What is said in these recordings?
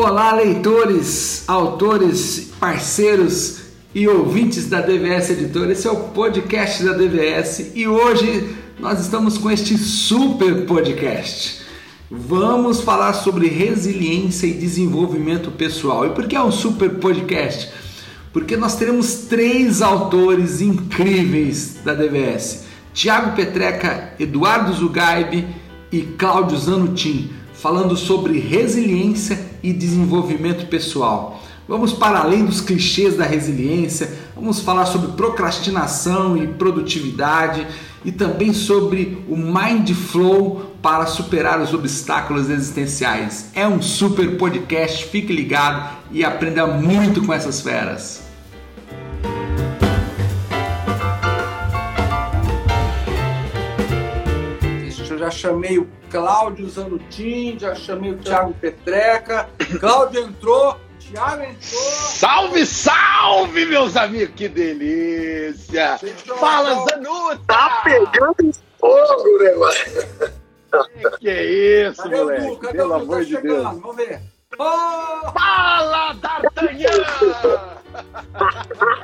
Olá, leitores, autores, parceiros e ouvintes da DVS Editora. Esse é o podcast da DVS e hoje nós estamos com este super podcast. Vamos falar sobre resiliência e desenvolvimento pessoal. E por que é um super podcast? Porque nós teremos três autores incríveis da DVS: Tiago Petreca, Eduardo Zugaib e Cláudio Zanutin falando sobre resiliência e desenvolvimento pessoal. Vamos para além dos clichês da resiliência, vamos falar sobre procrastinação e produtividade e também sobre o Mind Flow para superar os obstáculos existenciais. É um super podcast, fique ligado e aprenda muito com essas feras. Já chamei o Cláudio Zanutin, já chamei o Thiago Petreca. Cláudio entrou, Thiago entrou. Salve, salve, meus amigos! Que delícia! Fala, Zanuta! Tá pegando fogo, né, mano? Que, que é isso, Cadê moleque? o Du? Cadê Pelo o Du? amor Tá de chegando, Deus. vamos ver. Oh! Fala, D'Artagnan!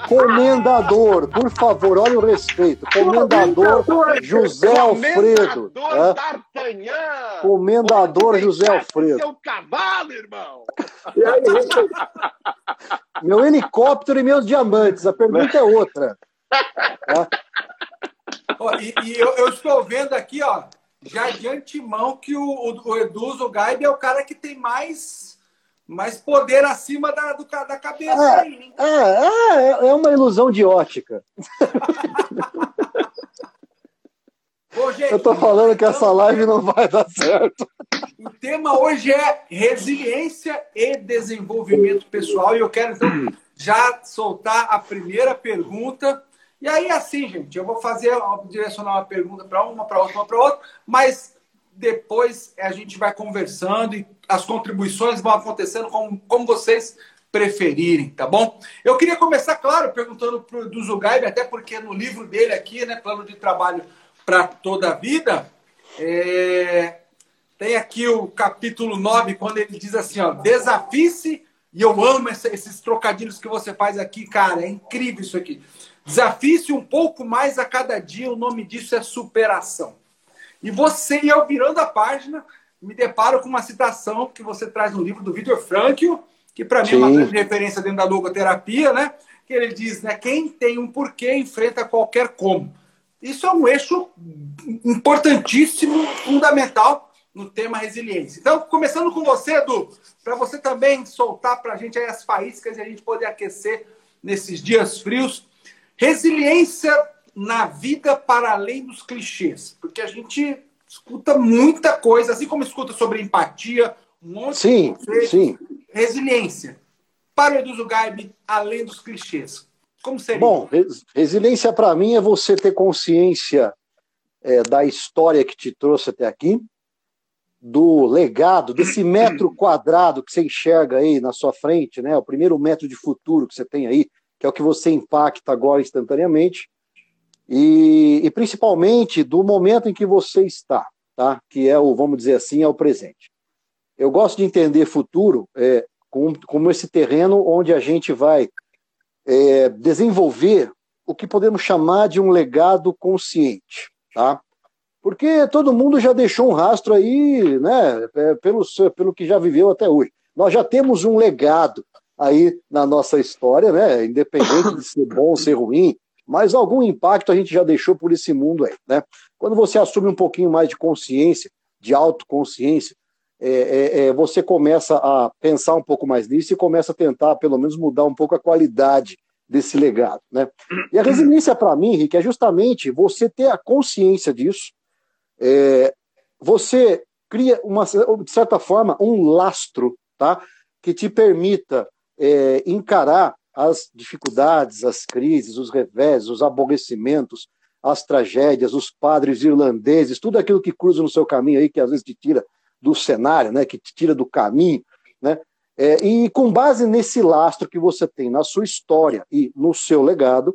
Comendador, por favor, olha o respeito. Comendador José Alfredo. Comendador? D'Artagnan! Comendador Onde José Alfredo. Seu cavalo, irmão! E aí, Meu helicóptero e meus diamantes. A pergunta é outra. E e eu, eu estou vendo aqui, ó, já de antemão, que o, o, o Edu Zugaib é o cara que tem mais, mais poder acima da, do, da cabeça É. aí, hein? É, é, é uma ilusão de ótica. Ô, gente, Eu tô falando que essa live não vai dar certo. O tema hoje é resiliência e desenvolvimento pessoal. E eu quero, então, já soltar a primeira pergunta. E aí, assim, gente, eu vou fazer, direcionar uma pergunta para uma, para outra, uma para outra, mas depois a gente vai conversando e as contribuições vão acontecendo como, como vocês preferirem, tá bom? Eu queria começar, claro, perguntando para o Zugaib, até porque no livro dele aqui, né, Plano de Trabalho para Toda a Vida, é, tem aqui o capítulo 9, quando ele diz assim, ó, desafie-se, e eu amo esses trocadilhos que você faz aqui, cara, é incrível isso aqui. Desafie-se um pouco mais a cada dia, o nome disso é superação. E você, e eu virando a página, me deparo com uma citação que você traz no livro do Victor Frankl, que para mim é uma grande referência dentro da logoterapia, né? Que ele diz, né? Quem tem um porquê enfrenta qualquer como. Isso é um eixo importantíssimo, fundamental no tema resiliência. Então, começando com você, Edu, para você também soltar para a gente as faíscas e a gente poder aquecer nesses dias frios. Resiliência na vida para além dos clichês, porque a gente escuta muita coisa, assim como escuta sobre empatia, um monte Sim, de conceitos. sim. Resiliência. Para o Edu Zugaib, além dos clichês. Como seria? Bom, res- resiliência para mim é você ter consciência é, da história que te trouxe até aqui, do legado, desse metro quadrado que você enxerga aí na sua frente, né? O primeiro metro de futuro que você tem aí, que é o que você impacta agora instantaneamente, e, e principalmente do momento em que você está, tá? Que é o, vamos dizer assim, é o presente. Eu gosto de entender futuro é, como, como esse terreno onde a gente vai é, desenvolver o que podemos chamar de um legado consciente, tá? Porque todo mundo já deixou um rastro aí, né, é, pelo, pelo que já viveu até hoje. Nós já temos um legado aí na nossa história, né, independente de ser bom ou ser ruim, mas algum impacto a gente já deixou por esse mundo aí, né? Quando você assume um pouquinho mais de consciência, de autoconsciência, é, é, é, você começa a pensar um pouco mais nisso e começa a tentar, pelo menos, mudar um pouco a qualidade desse legado. Né? E a resiliência, para mim, Rick, é justamente você ter a consciência disso, é, você cria, uma, de certa forma, um lastro tá? que te permita é, encarar as dificuldades, as crises, os revés, os aborrecimentos, as tragédias, os padres irlandeses, tudo aquilo que cruza no seu caminho aí, que às vezes te tira do cenário, né, que te tira do caminho, né, é, e com base nesse lastro que você tem na sua história e no seu legado,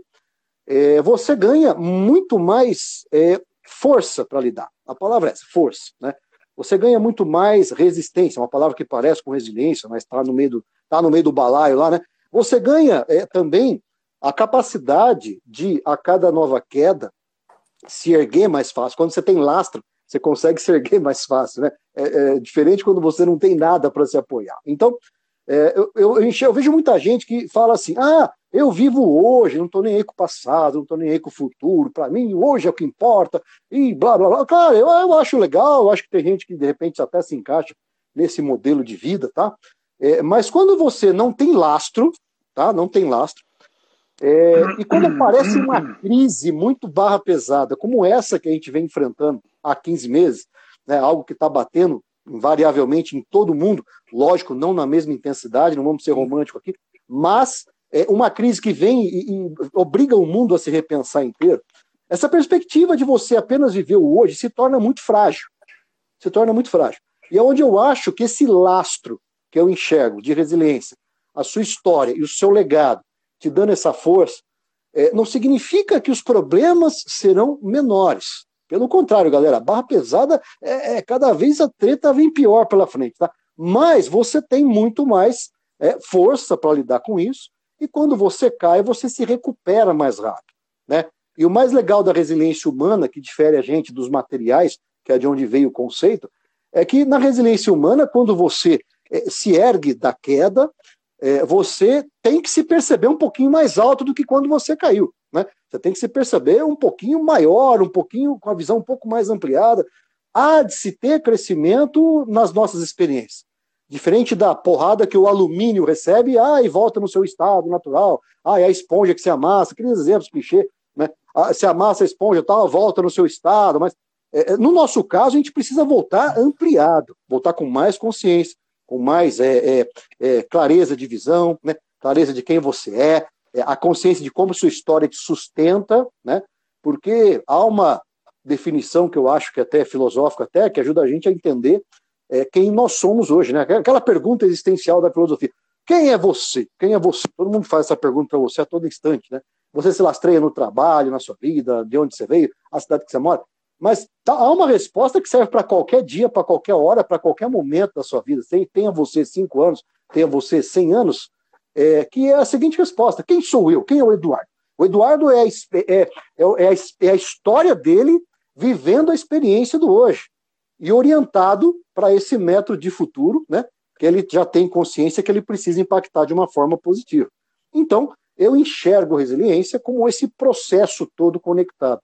é, você ganha muito mais é, força para lidar. A palavra é essa, força, né? você ganha muito mais resistência, uma palavra que parece com resiliência, mas está no meio do, tá no meio do balaio lá, né? Você ganha é, também a capacidade de, a cada nova queda, se erguer mais fácil. Quando você tem lastro, você consegue se erguer mais fácil, né? É, é diferente quando você não tem nada para se apoiar. Então, é, eu, eu, eu, vejo muita gente que fala assim: ah, eu vivo hoje, não estou nem aí com o passado, não estou nem aí com o futuro, para mim hoje é o que importa, e blá blá blá. Claro, eu, eu acho legal, eu acho que tem gente que de repente até se encaixa nesse modelo de vida, tá? É, mas quando você não tem lastro, tá? Não tem lastro, é, e quando aparece uma crise muito barra pesada, como essa que a gente vem enfrentando há 15 meses, né, algo que está batendo invariavelmente em todo mundo, lógico, não na mesma intensidade, não vamos ser românticos aqui, mas é uma crise que vem e, e obriga o mundo a se repensar inteiro. Essa perspectiva de você apenas viver o hoje se torna muito frágil. Se torna muito frágil. E é onde eu acho que esse lastro que eu enxergo de resiliência, a sua história e o seu legado, te dando essa força, é, não significa que os problemas serão menores. Pelo contrário, galera, a barra pesada é, é cada vez a treta vem pior pela frente, tá? Mas você tem muito mais é, força para lidar com isso, e quando você cai, você se recupera mais rápido, né? E o mais legal da resiliência humana, que difere a gente dos materiais, que é de onde veio o conceito, é que na resiliência humana, quando você se ergue da queda, é, você tem que se perceber um pouquinho mais alto do que quando você caiu. Né? Você tem que se perceber um pouquinho maior, um pouquinho com a visão um pouco mais ampliada. Há de se ter crescimento nas nossas experiências. Diferente da porrada que o alumínio recebe, ah, e volta no seu estado natural, ah, é a esponja que se amassa, aqueles exemplos clichê, né? Ah, se amassa a esponja tal, volta no seu estado, mas é, é, no nosso caso a gente precisa voltar ampliado, voltar com mais consciência, com mais é, é, é, clareza de visão, né? clareza de quem você é, é, a consciência de como sua história te sustenta, né? porque há uma definição que eu acho que até é filosófica, até, que ajuda a gente a entender é, quem nós somos hoje. Né? Aquela pergunta existencial da filosofia. Quem é você? Quem é você? Todo mundo faz essa pergunta para você a todo instante. Né? Você se lastreia no trabalho, na sua vida, de onde você veio, a cidade que você mora. Mas tá, há uma resposta que serve para qualquer dia, para qualquer hora, para qualquer momento da sua vida. Tenha você cinco anos, tenha você cem anos, é, que é a seguinte resposta: quem sou eu? Quem é o Eduardo? O Eduardo é, é, é, é, a, é a história dele vivendo a experiência do hoje e orientado para esse método de futuro, né? Que ele já tem consciência que ele precisa impactar de uma forma positiva. Então, eu enxergo resiliência como esse processo todo conectado,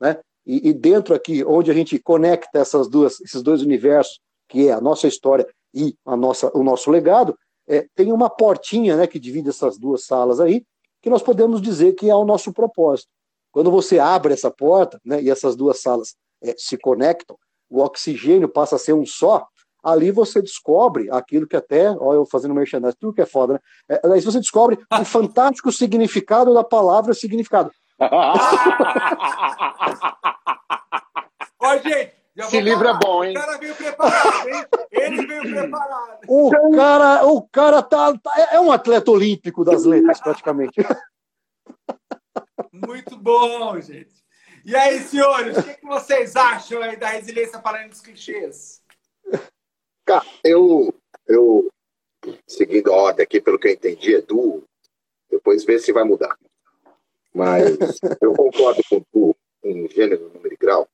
né? E, e, dentro aqui, onde a gente conecta essas duas, esses dois universos, que é a nossa história e a nossa, o nosso legado, é, tem uma portinha né, que divide essas duas salas aí, que nós podemos dizer que é o nosso propósito. Quando você abre essa porta né, e essas duas salas é, se conectam, o oxigênio passa a ser um só, ali você descobre aquilo que até, olha eu fazendo merchandising, tudo que é foda, né? É, aí você descobre o fantástico significado da palavra significado. Ó, gente, esse livro é bom, hein? O cara veio preparado, hein? Ele veio preparado. O cara, o cara tá, tá, é um atleta olímpico das letras, praticamente. Muito bom, gente. E aí, senhores, o que, que vocês acham aí da resiliência falando dos clichês? Cara, eu, eu seguindo a ordem aqui, pelo que eu entendi, Edu, depois ver se vai mudar. Mas eu concordo com tu em gênero, número e grau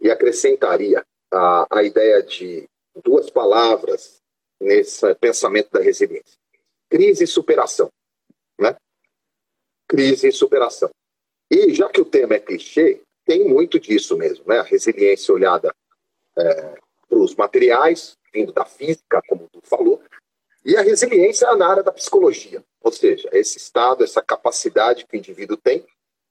e acrescentaria a, a ideia de duas palavras nesse pensamento da resiliência: crise e superação. Né? Crise e superação. E já que o tema é clichê, tem muito disso mesmo, né? A resiliência olhada é, para os materiais, vindo da física, como tu falou, e a resiliência na área da psicologia, ou seja, esse estado, essa capacidade que o indivíduo tem,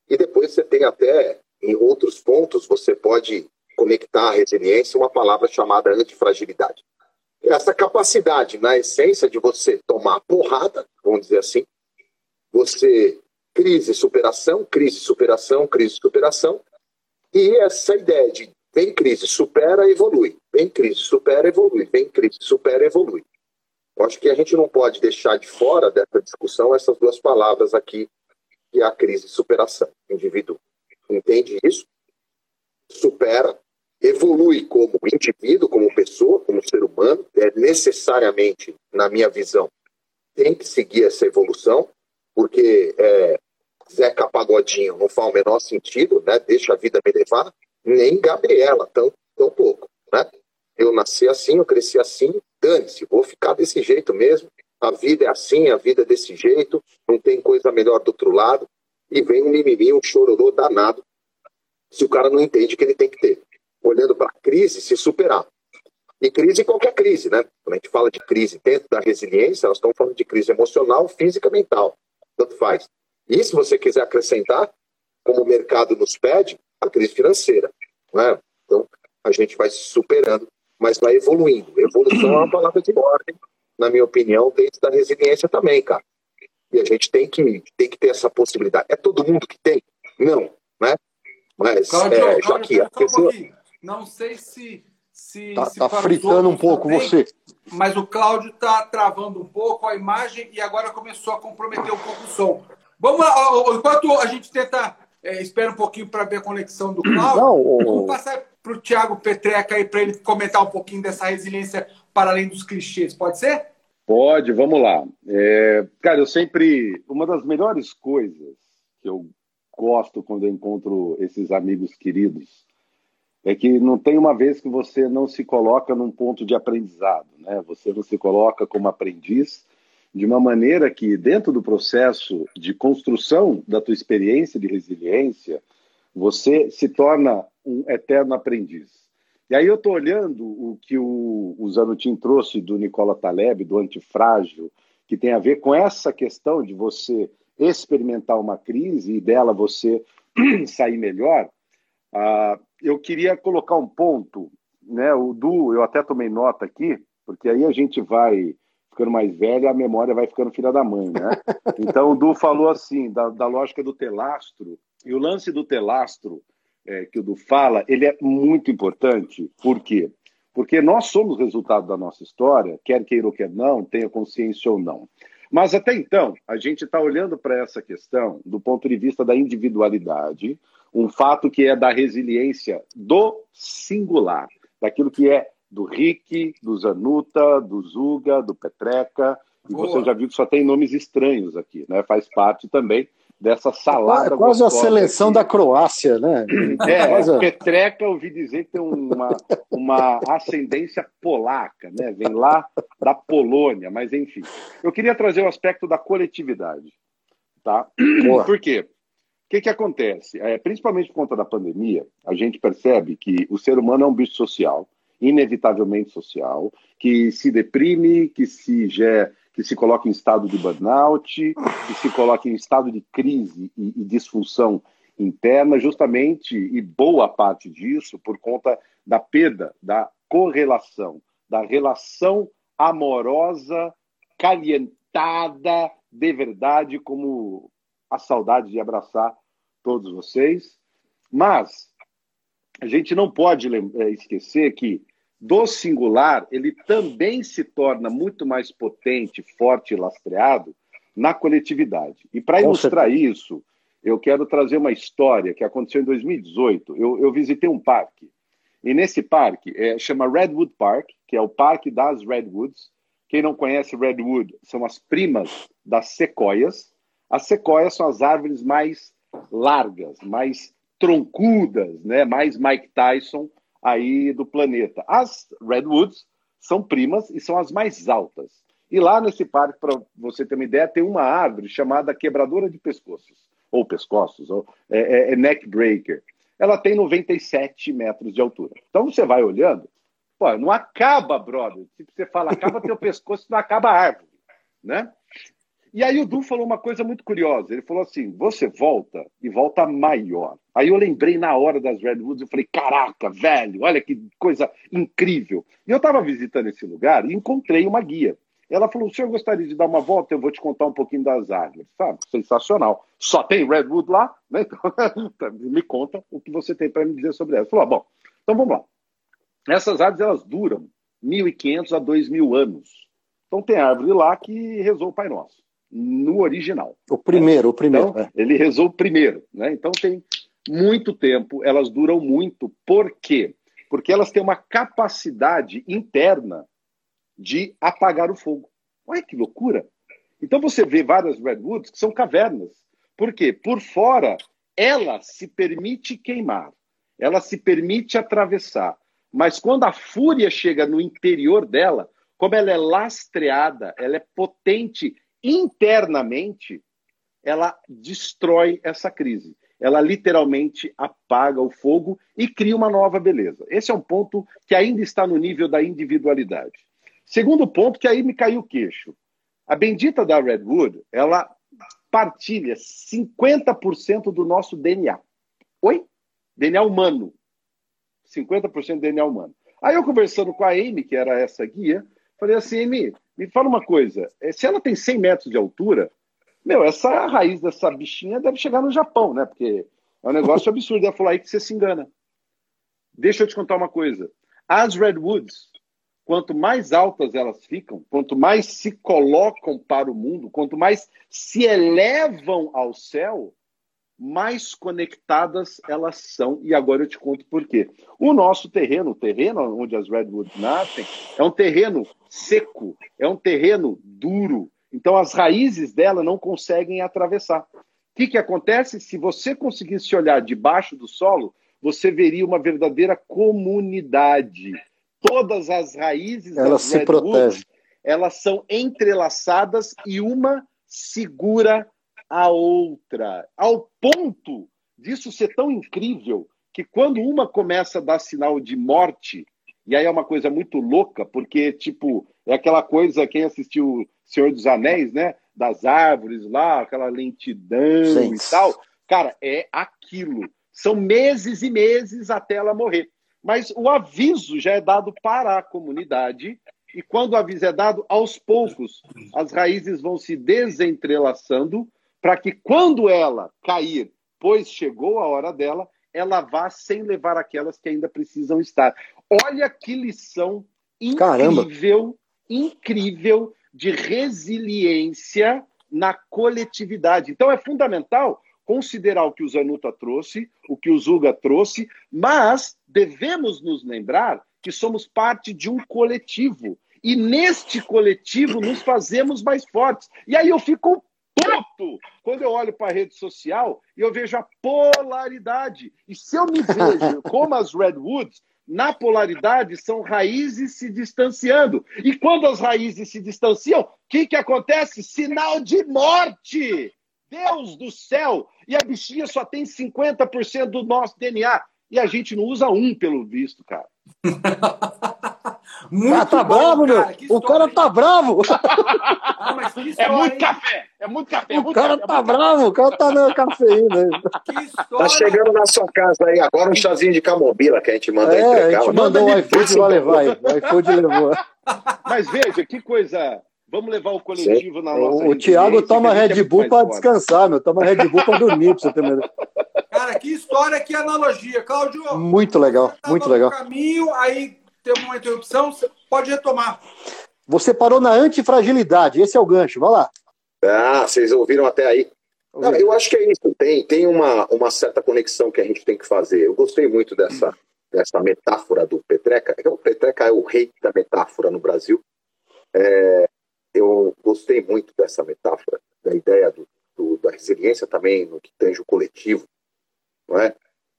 e depois você tem até em outros pontos, você pode conectar a resiliência uma palavra chamada antifragilidade. Essa capacidade, na essência, de você tomar porrada, vamos dizer assim, você crise, superação, crise, superação, crise, superação, e essa ideia de vem crise, supera, evolui, vem crise, supera, evolui, vem crise, supera, evolui. Eu acho que a gente não pode deixar de fora dessa discussão essas duas palavras aqui, que é a crise e superação. O indivíduo entende isso, supera, evolui como indivíduo, como pessoa, como ser humano, é necessariamente, na minha visão, tem que seguir essa evolução, porque é, Zeca Pagodinho não faz o menor sentido, né? Deixa a vida me levar, nem Gabriela, tão, tão pouco, né? Eu nasci assim, eu cresci assim, dane-se, vou ficar desse jeito mesmo. A vida é assim, a vida é desse jeito, não tem coisa melhor do outro lado. E vem um mimimi, um chororô danado, se o cara não entende que ele tem que ter. Olhando para a crise, se superar. E crise, qualquer crise, né? Quando a gente fala de crise dentro da resiliência, nós estamos falando de crise emocional, física, mental. Tanto faz. E se você quiser acrescentar, como o mercado nos pede, a crise financeira. Né? Então, a gente vai se superando, mas vai evoluindo. Evolução é uma palavra de ordem, na minha opinião, dentro da resiliência também, cara. E a gente tem que, tem que ter essa possibilidade. É todo mundo que tem? Não, né? Mas, Cláudio, é, já que a pessoa... Não sei se se, tá, se tá fritando um pouco também, você. Mas o Cláudio está travando um pouco a imagem e agora começou a comprometer um pouco o som. Vamos lá, enquanto a gente tenta, é, espera um pouquinho para ver a conexão do Cláudio, Não, vamos passar para o Thiago Petreca aí para ele comentar um pouquinho dessa resiliência para além dos clichês. Pode ser? Pode, vamos lá. É, cara, eu sempre. Uma das melhores coisas que eu gosto quando eu encontro esses amigos queridos é que não tem uma vez que você não se coloca num ponto de aprendizado, né? Você não se coloca como aprendiz de uma maneira que dentro do processo de construção da tua experiência de resiliência, você se torna um eterno aprendiz. E aí eu estou olhando o que o, o Zanutin trouxe do Nicola Taleb, do antifrágil, que tem a ver com essa questão de você experimentar uma crise e dela você sair melhor. Ah, eu queria colocar um ponto, né? O Du, eu até tomei nota aqui, porque aí a gente vai ficando mais velho, e a memória vai ficando filha da mãe, né? Então o Du falou assim da, da lógica do telastro e o lance do telastro é, que o Du fala, ele é muito importante. Por quê? Porque nós somos resultado da nossa história, quer queira ou quer não, tenha consciência ou não. Mas até então, a gente está olhando para essa questão do ponto de vista da individualidade, um fato que é da resiliência do singular, daquilo que é do Rick, do Zanuta, do Zuga, do Petreca, e Boa. você já viu que só tem nomes estranhos aqui, né? Faz parte também dessa salada. É quase a seleção aqui. da Croácia, né? É, quase... Petreca, eu ouvi dizer que tem uma, uma ascendência polaca, né? Vem lá da Polônia, mas enfim. Eu queria trazer o aspecto da coletividade, tá? Boa. Por quê? O que, que acontece? É, principalmente por conta da pandemia, a gente percebe que o ser humano é um bicho social, inevitavelmente social, que se deprime, que se, que se coloca em estado de burnout, que se coloca em estado de crise e, e disfunção interna, justamente, e boa parte disso por conta da perda da correlação, da relação amorosa, calientada de verdade, como a saudade de abraçar todos vocês. Mas a gente não pode é, esquecer que do singular ele também se torna muito mais potente, forte e lastreado na coletividade. E para ilustrar certeza. isso, eu quero trazer uma história que aconteceu em 2018. Eu, eu visitei um parque. E nesse parque, é, chama Redwood Park, que é o parque das Redwoods. Quem não conhece Redwood são as primas das sequoias. As sequoias são as árvores mais largas, mais troncudas, né? mais Mike Tyson aí do planeta. As Redwoods são primas e são as mais altas. E lá nesse parque, para você ter uma ideia, tem uma árvore chamada quebradora de pescoços, ou pescoços, ou, é, é, é neck breaker. Ela tem 97 metros de altura. Então você vai olhando, pô, não acaba, brother. Se você fala acaba teu pescoço, não acaba a árvore, né? E aí o Du falou uma coisa muito curiosa. Ele falou assim: você volta e volta maior. Aí eu lembrei na hora das Redwoods, eu falei: caraca, velho, olha que coisa incrível. E eu estava visitando esse lugar e encontrei uma guia. Ela falou: o senhor gostaria de dar uma volta? Eu vou te contar um pouquinho das árvores. Sabe? Sensacional. Só tem Redwood lá? Né? Então, me conta o que você tem para me dizer sobre elas. Falou: ah, bom, então vamos lá. Essas árvores elas duram 1.500 a 2.000 anos. Então tem árvore lá que rezou o Pai Nosso no original. O primeiro, né? o primeiro. Então, é. Ele rezou primeiro, né? Então tem muito tempo, elas duram muito. Por quê? Porque elas têm uma capacidade interna de apagar o fogo. Olha que loucura! Então você vê várias redwoods que são cavernas. Por quê? Por fora, ela se permite queimar, ela se permite atravessar. Mas quando a fúria chega no interior dela, como ela é lastreada, ela é potente internamente, ela destrói essa crise. Ela literalmente apaga o fogo e cria uma nova beleza. Esse é um ponto que ainda está no nível da individualidade. Segundo ponto, que aí me caiu o queixo. A bendita da Redwood, ela partilha 50% do nosso DNA. Oi? DNA humano. 50% do DNA humano. Aí eu conversando com a Amy, que era essa guia, falei assim, Amy, me fala uma coisa. Eh, se ela tem 100 metros de altura, meu, essa raiz dessa bichinha deve chegar no Japão, né? Porque é um negócio absurdo. Ela falou aí que você se engana. Deixa eu te contar uma coisa. As redwoods, quanto mais altas elas ficam, quanto mais se colocam para o mundo, quanto mais se elevam ao céu, mais conectadas elas são. E agora eu te conto por quê. O nosso terreno, o terreno onde as redwoods nascem, é um terreno seco, é um terreno duro. Então as raízes dela não conseguem atravessar. O que, que acontece? Se você conseguisse olhar debaixo do solo, você veria uma verdadeira comunidade todas as raízes Elas se protegem. elas são entrelaçadas e uma segura a outra, ao ponto disso ser tão incrível que quando uma começa a dar sinal de morte, e aí é uma coisa muito louca, porque, tipo, é aquela coisa, quem assistiu Senhor dos Anéis, né? Das árvores lá, aquela lentidão Gente. e tal. Cara, é aquilo. São meses e meses até ela morrer. Mas o aviso já é dado para a comunidade, e quando o aviso é dado, aos poucos, as raízes vão se desentrelaçando para que quando ela cair, pois chegou a hora dela, ela vá sem levar aquelas que ainda precisam estar. Olha que lição Caramba. incrível, incrível de resiliência na coletividade. Então é fundamental considerar o que o Zanuta trouxe, o que o Zuga trouxe, mas devemos nos lembrar que somos parte de um coletivo. E neste coletivo nos fazemos mais fortes. E aí eu fico puto quando eu olho para a rede social e eu vejo a polaridade. E se eu me vejo como as Redwoods, na polaridade são raízes se distanciando. E quando as raízes se distanciam, o que, que acontece? Sinal de morte! Deus do céu! E a bichinha só tem 50% do nosso DNA. E a gente não usa um, pelo visto, cara. Muito Ah, tá bom, bravo, meu. que O história, cara hein? tá bravo. Ah, mas que É história, muito hein? café! É muito café! é O muito cara café, tá é bravo. O cara tá na cafeína. Que Tá história. chegando na sua casa aí agora um chazinho de camomila que a gente manda É, a entregar. gente Manda mandou o ali, iFood vai levar aí. O iFood levou. Mas veja, que coisa. Vamos levar o coletivo na nossa O, o Thiago toma a gente é Red muito Bull forte. descansar, meu. Toma Red Bull pra dormir, pra você ter ideia. Cara, que história, que analogia. Cláudio, Muito legal, muito legal. caminho, aí teve uma interrupção, você pode retomar. Você parou na antifragilidade. Esse é o gancho. Vai lá. Ah, vocês ouviram até aí. Não, eu acho que é isso. Tem, tem uma, uma certa conexão que a gente tem que fazer. Eu gostei muito dessa, dessa metáfora do Petreca. O Petreca é o rei da metáfora no Brasil. É, eu gostei muito dessa metáfora, da ideia do, do- da resiliência também no que tange o coletivo, não é?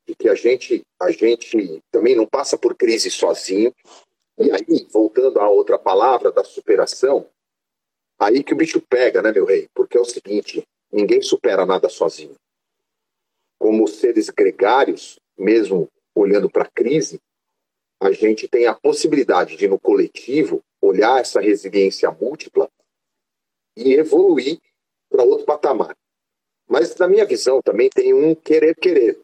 De que a gente, a gente também não passa por crise sozinho. E aí, voltando à outra palavra da superação, aí que o bicho pega, né, meu rei? Porque é o seguinte: ninguém supera nada sozinho. Como seres gregários, mesmo olhando para a crise, a gente tem a possibilidade de, no coletivo, olhar essa resiliência múltipla e evoluir para outro patamar. Mas, na minha visão, também tem um querer-querer.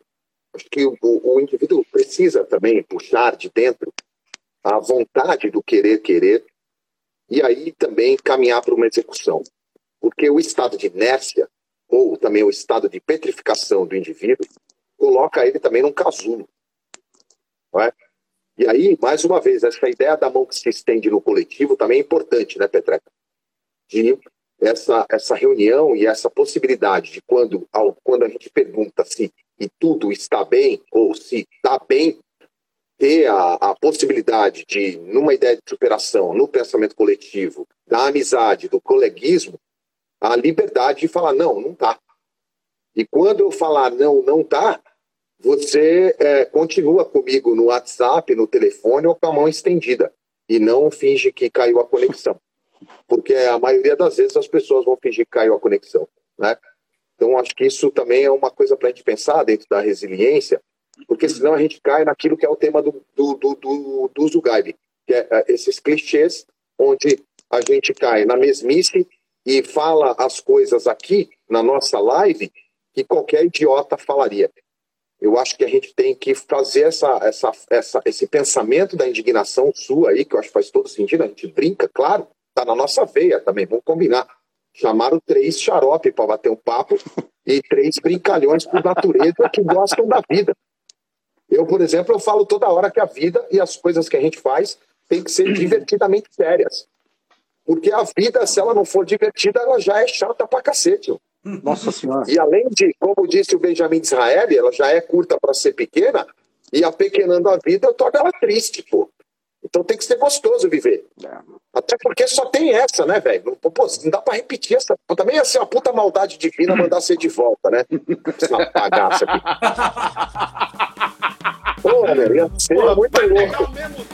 Acho que o, o indivíduo precisa também puxar de dentro a vontade do querer-querer e aí também caminhar para uma execução. Porque o estado de inércia, ou também o estado de petrificação do indivíduo, coloca ele também num casulo. Não é? E aí, mais uma vez, essa ideia da mão que se estende no coletivo também é importante, né, Petreca? De essa, essa reunião e essa possibilidade de quando, ao, quando a gente pergunta se e tudo está bem ou se está bem, ter a, a possibilidade de, numa ideia de superação, no pensamento coletivo, da amizade, do coleguismo, a liberdade de falar, não, não tá. E quando eu falar não, não tá, você é, continua comigo no WhatsApp, no telefone ou com a mão estendida. E não finge que caiu a conexão. Porque a maioria das vezes as pessoas vão fingir que caiu a conexão. Né? Então, acho que isso também é uma coisa para a gente pensar dentro da resiliência, porque senão a gente cai naquilo que é o tema do, do, do, do, do Zugaib, que é, é esses clichês onde a gente cai na mesmice e fala as coisas aqui na nossa live que qualquer idiota falaria. Eu acho que a gente tem que fazer essa, essa, essa, esse pensamento da indignação sua aí, que eu acho que faz todo sentido, a gente brinca, claro, tá na nossa veia também, vamos combinar. Chamaram três xarope para bater um papo e três brincalhões por natureza que gostam da vida. Eu, por exemplo, eu falo toda hora que a vida e as coisas que a gente faz tem que ser divertidamente sérias. Porque a vida, se ela não for divertida, ela já é chata pra cacete. Nossa Senhora. E além de, como disse o Benjamin Israel, ela já é curta para ser pequena, e apequenando a vida, torna ela triste, pô. Então tem que ser gostoso viver. É. Até porque só tem essa, né, velho? Pô, não dá pra repetir essa. Também ia ser uma puta maldade divina mandar ser de volta, né? Essa bagaça aqui. Pô, velho, ia ser muito louco.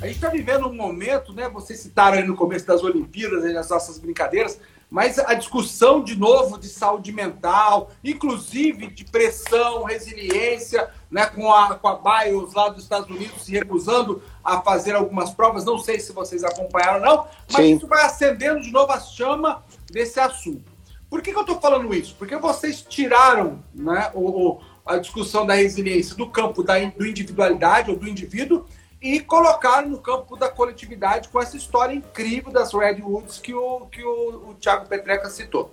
A gente está vivendo um momento, né? Vocês citaram aí no começo das Olimpíadas, as nossas brincadeiras, mas a discussão de novo de saúde mental, inclusive de pressão, resiliência, né? Com a, com a BIOS lá dos Estados Unidos se recusando a fazer algumas provas. Não sei se vocês acompanharam ou não, mas Sim. isso vai acendendo de novo a chama desse assunto. Por que, que eu estou falando isso? Porque vocês tiraram né, o, a discussão da resiliência do campo da do individualidade ou do indivíduo e colocaram no campo da coletividade com essa história incrível das Redwoods que o, que o, o Thiago Petreca citou.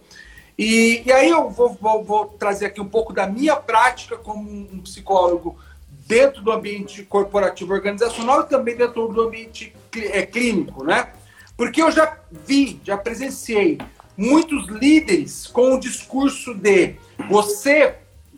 E, e aí eu vou, vou, vou, trazer aqui um pouco da minha prática como um psicólogo dentro do ambiente corporativo organizacional e também dentro do ambiente é, clínico, né? Porque eu já vi, já presenciei muitos líderes com o discurso de você,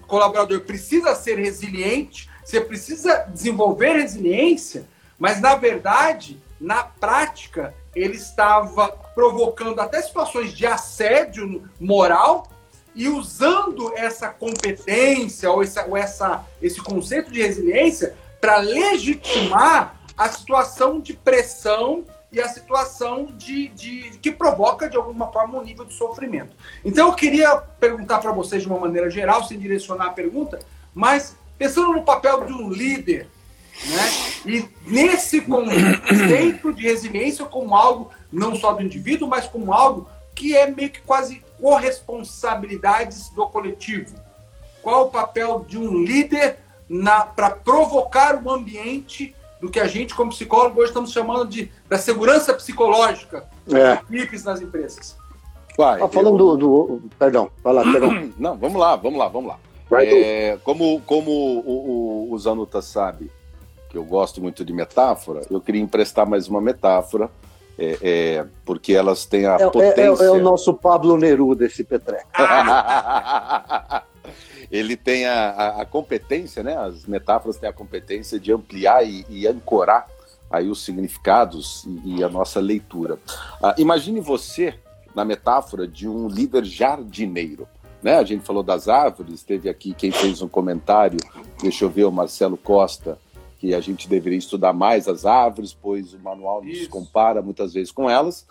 colaborador, precisa ser resiliente, você precisa desenvolver resiliência, mas na verdade, na prática, ele estava provocando até situações de assédio moral e usando essa competência ou, essa, ou essa, esse conceito de resiliência para legitimar a situação de pressão e a situação de, de, que provoca de alguma forma um nível de sofrimento. Então eu queria perguntar para vocês de uma maneira geral, sem direcionar a pergunta, mas pensando no papel de um líder, né? E nesse conceito de resiliência como algo não só do indivíduo, mas como algo que é meio que quase corresponsabilidades do coletivo. Qual o papel de um líder para provocar um ambiente do que a gente, como psicólogo, hoje estamos chamando de da segurança psicológica é. equipes nas empresas? Vai, ah, falando eu... do, do, Perdão, vai lá, perdão. Não, vamos lá, vamos lá, vamos lá. É, como como o, o, o Zanuta sabe, que eu gosto muito de metáfora, eu queria emprestar mais uma metáfora, é, é, porque elas têm a é, potência. É, é, o nosso Pablo Neruda, esse Petreca. Ele tem a, a, a, competência, né? As metáforas têm a competência de ampliar e, e ancorar aí os significados e, e a nossa leitura. Ah, imagine você na metáfora de um líder jardineiro. Né? A gente falou das árvores, teve aqui quem fez um comentário, deixa eu ver, o Marcelo Costa, que a gente deveria estudar mais as árvores, pois o manual nos Isso. compara muitas vezes com elas.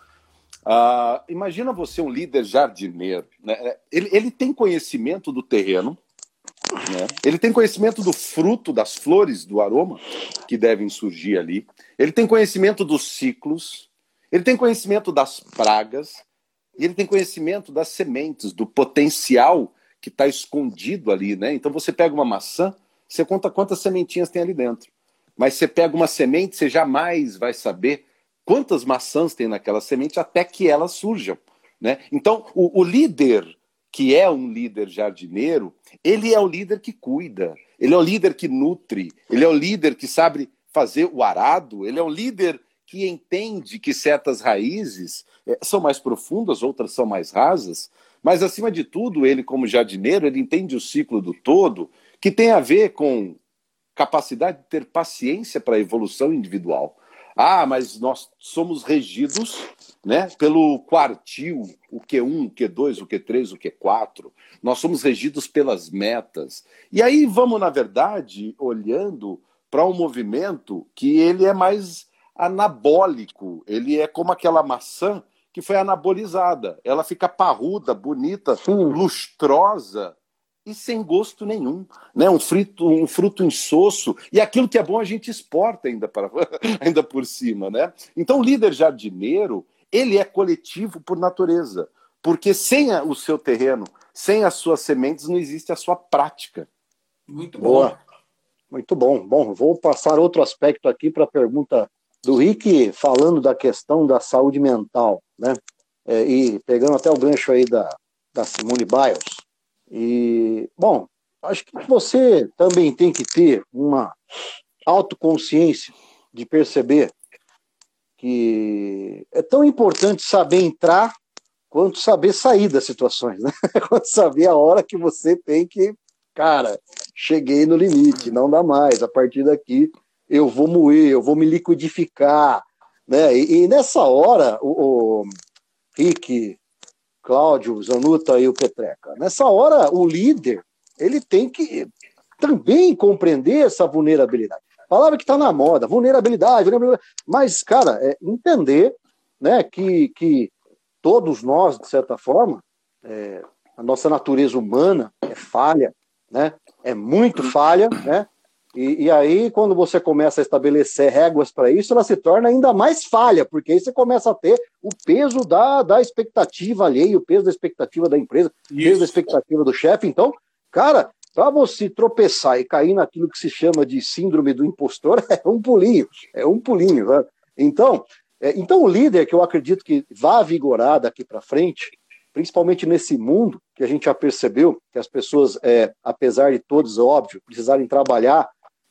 Uh, imagina você um líder jardineiro. Né? Ele, ele tem conhecimento do terreno, né? ele tem conhecimento do fruto, das flores, do aroma que devem surgir ali. Ele tem conhecimento dos ciclos, ele tem conhecimento das pragas, e ele tem conhecimento das sementes, do potencial que está escondido ali, né? Então você pega uma maçã, você conta quantas sementinhas tem ali dentro. Mas você pega uma semente, você jamais vai saber quantas maçãs tem naquela semente até que elas surjam, né? Então o, o líder que é um líder jardineiro, ele é o líder que cuida, ele é o líder que nutre, ele é o líder que sabe fazer o arado, ele é o líder que entende que certas raízes são mais profundas, outras são mais rasas, mas acima de tudo, ele como jardineiro, ele entende o ciclo do todo, que tem a ver com capacidade de ter paciência para a evolução individual. Ah, mas nós somos regidos né, pelo quartil, o Q1, o Q2, o Q3, o Q4. Nós somos regidos pelas metas. E aí vamos, na verdade, olhando para um movimento que ele é mais anabólico. Ele é como aquela maçã que foi anabolizada. Ela fica parruda, bonita, lustrosa, e sem gosto nenhum, né? Um frito, um fruto insosso e aquilo que é bom a gente exporta ainda para ainda por cima, né? Então o líder jardineiro ele é coletivo por natureza, porque sem o seu terreno, sem as suas sementes não existe a sua prática. Muito boa, muito bom. Bom, vou passar outro aspecto aqui para a pergunta do Rick falando da questão da saúde mental, né? É, e pegando até o gancho aí da, da Simone Biles. E, bom, acho que você também tem que ter uma autoconsciência de perceber que é tão importante saber entrar quanto saber sair das situações, né? Quanto saber a hora que você tem que, cara, cheguei no limite, não dá mais, a partir daqui eu vou moer, eu vou me liquidificar, né? E, e nessa hora, o, o Rick, Cláudio, Zanuta e o Petreca. Nessa hora, o líder ele tem que também compreender essa vulnerabilidade. Palavra que está na moda, vulnerabilidade, vulnerabilidade, mas, cara, é entender né, que, que todos nós, de certa forma, é, a nossa natureza humana é falha, né, é muito falha, né, e, e, aí, quando você começa a estabelecer réguas para isso, ela se torna ainda mais falha, porque aí você começa a ter o peso da, da expectativa alheia, o peso da expectativa da empresa, o peso da expectativa do chefe. Então, cara, para você tropeçar e cair naquilo que se chama de síndrome do impostor, é um pulinho, é um pulinho. Né? Então, é, então, o líder que eu acredito que vá vigorar daqui para frente, principalmente nesse mundo que a gente já percebeu que as pessoas, é, apesar de todos, óbvio, precisarem trabalhar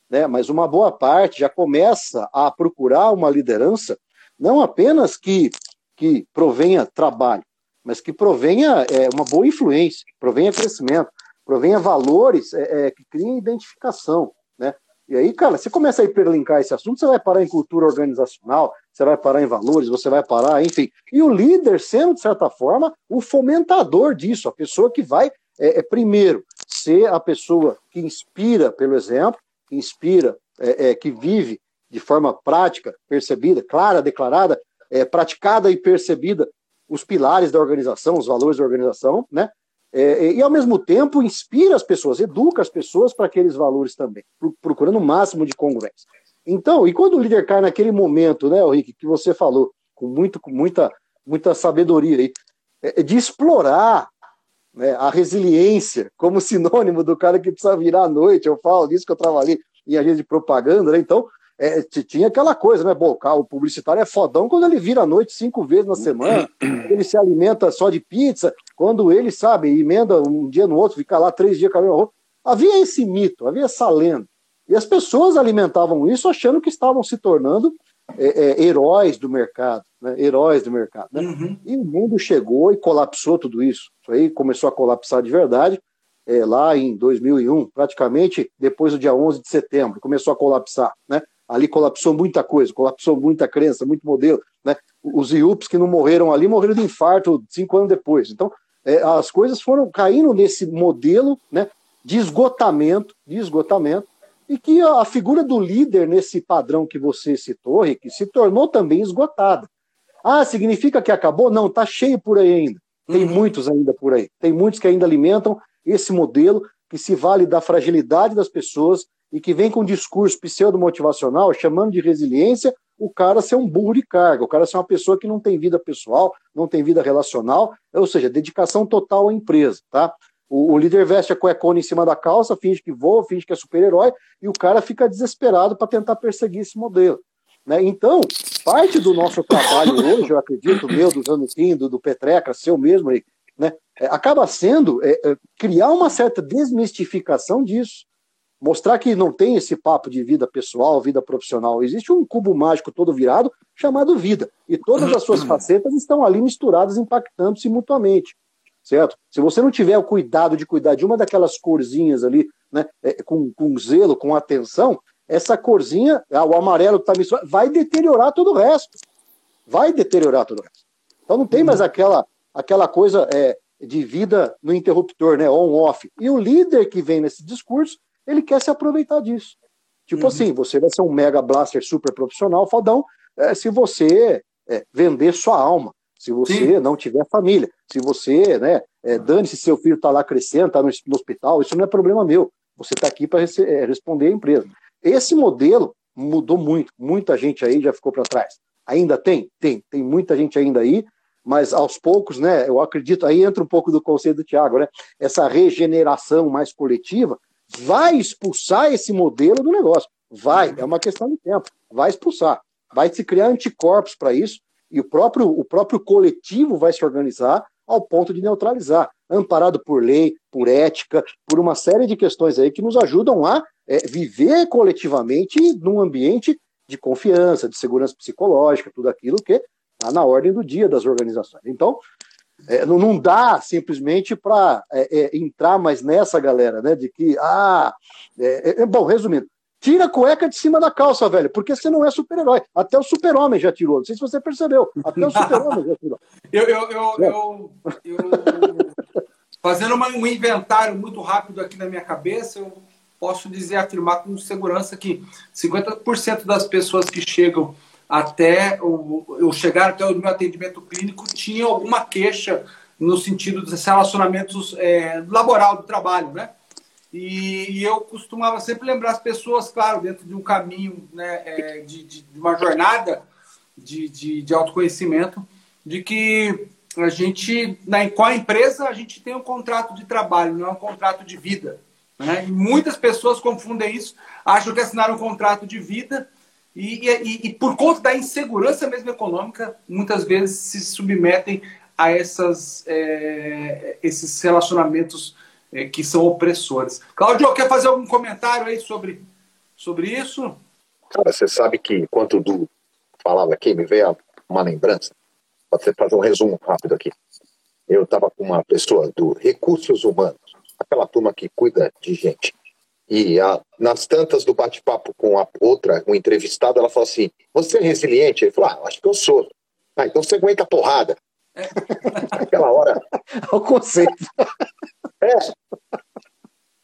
né? mas uma boa parte já começa a procurar uma liderança não apenas que, que provenha trabalho, mas que provenha é, uma boa influência, provenha crescimento, provenha valores é, é, que criem identificação. Né? E aí, cara, você começa a hiperlinkar esse assunto, você vai parar em cultura organizacional, você vai parar em valores, você vai parar, enfim. E o líder sendo, de certa forma, o fomentador disso, a pessoa que vai, é, é primeiro, ser a pessoa que inspira pelo exemplo, inspira, é, é, que vive de forma prática, percebida, clara, declarada, é, praticada e percebida os pilares da organização, os valores da organização, né? É, e ao mesmo tempo inspira as pessoas, educa as pessoas para aqueles valores também, procurando o máximo de congruência. Então, e quando o líder cai naquele momento, né, Rick, que você falou com muito, com muita, muita sabedoria aí, é, é de explorar né, a resiliência como sinônimo do cara que precisa virar à noite. Eu falo disso que eu trabalhei em agência de propaganda, né? Então, é, tinha aquela coisa, né? Bom, o publicitário é fodão quando ele vira à noite cinco vezes na semana, ele se alimenta só de pizza, quando ele, sabe, emenda um dia no outro, fica lá três dias com a mesma roupa. Havia esse mito, havia essa lenda. E as pessoas alimentavam isso achando que estavam se tornando é, é, heróis do mercado, né? heróis do mercado. Né? Uhum. E o mundo chegou e colapsou tudo isso. Isso aí começou a colapsar de verdade é, lá em 2001, praticamente depois do dia 11 de setembro, começou a colapsar. Né? Ali colapsou muita coisa, colapsou muita crença, muito modelo. Né? Os IUPs que não morreram ali morreram de infarto cinco anos depois. Então, é, as coisas foram caindo nesse modelo né, de esgotamento, de esgotamento, e que a figura do líder nesse padrão que você citou, Rick, se tornou também esgotada. Ah, significa que acabou? Não, está cheio por aí ainda. Tem uhum. muitos ainda por aí. Tem muitos que ainda alimentam esse modelo que se vale da fragilidade das pessoas e que vem com um discurso pseudo-motivacional, chamando de resiliência o cara ser um burro de carga, o cara ser uma pessoa que não tem vida pessoal, não tem vida relacional, ou seja, dedicação total à empresa, tá? O, o líder veste a cuecona em cima da calça, finge que voa, finge que é super-herói, e o cara fica desesperado para tentar perseguir esse modelo. Né? Então, parte do nosso trabalho hoje, eu acredito, meu, do Zanuquim, do, do Petreca, seu mesmo, né, é, acaba sendo é, é, criar uma certa desmistificação disso. Mostrar que não tem esse papo de vida pessoal, vida profissional. Existe um cubo mágico todo virado chamado vida. E todas as suas facetas estão ali misturadas, impactando-se mutuamente. Certo? Se você não tiver o cuidado de cuidar de uma daquelas corzinhas ali, né, é, com, com zelo, com atenção, essa corzinha, ah, o amarelo que está misturado, vai deteriorar todo o resto. Vai deteriorar todo o resto. Então não tem mais aquela, aquela coisa é, de vida no interruptor, né, on-off. E o líder que vem nesse discurso ele quer se aproveitar disso. Tipo uhum. assim, você vai ser um mega blaster super profissional, fodão, é, se você é, vender sua alma, se você Sim. não tiver família, se você, né, é, dane-se seu filho está lá crescendo, está no, no, hospital, isso não é problema meu. Você está aqui para é, responder a empresa. Esse modelo mudou muito, muita gente aí já ficou para trás. Ainda tem? Tem, tem muita gente ainda aí, mas aos poucos, né, eu acredito, aí entra um pouco do conceito do Tiago, né, essa regeneração mais coletiva, vai expulsar esse modelo do negócio. Vai, é uma questão de tempo. Vai expulsar. Vai se criar anticorpos para isso e o próprio, o próprio coletivo vai se organizar ao ponto de neutralizar, amparado por lei, por ética, por uma série de questões aí que nos ajudam a é, viver coletivamente num ambiente de confiança, de segurança psicológica, tudo aquilo que está na ordem do dia das organizações. Então, é, não, não, dá simplesmente para é, é, entrar mais nessa galera, né? De que, ah, é, é, bom, resumindo, tira a cueca de cima da calça, velho, porque você não é super-herói. Até o super-homem já tirou. Não sei se você percebeu. Até o super-homem já tirou. eu, eu, eu, eu, eu fazendo uma, um inventário muito rápido aqui na minha cabeça, eu posso dizer, afirmar com segurança que 50% das pessoas que chegam até eu chegar até o meu atendimento clínico, tinha alguma queixa no sentido dos relacionamentos é, laboral do trabalho, né? E, e, eu costumava sempre lembrar as pessoas, claro, dentro de um caminho, né, é, de, de, uma jornada de, de, de, autoconhecimento, de que a gente, na, com a empresa, a gente tem um contrato de trabalho, não é um contrato de vida. Né? E muitas pessoas confundem isso, acham que assinaram um contrato de vida e, e, e, por conta da insegurança mesmo econômica, muitas vezes se submetem a essas, é, esses relacionamentos é, que são opressores. Claudio, quer fazer algum comentário aí sobre, sobre isso? Cara, você sabe que enquanto o Du falava aqui, me veio uma lembrança. Pode fazer um resumo rápido aqui. Eu estava com uma pessoa do Recursos Humanos, aquela turma que cuida de gente. E a, nas tantas do bate-papo com a outra, um entrevistado, ela falou assim: Você é resiliente? Ele falou: Ah, acho que eu sou. Ah, então você aguenta a porrada. Naquela hora. o conceito. É.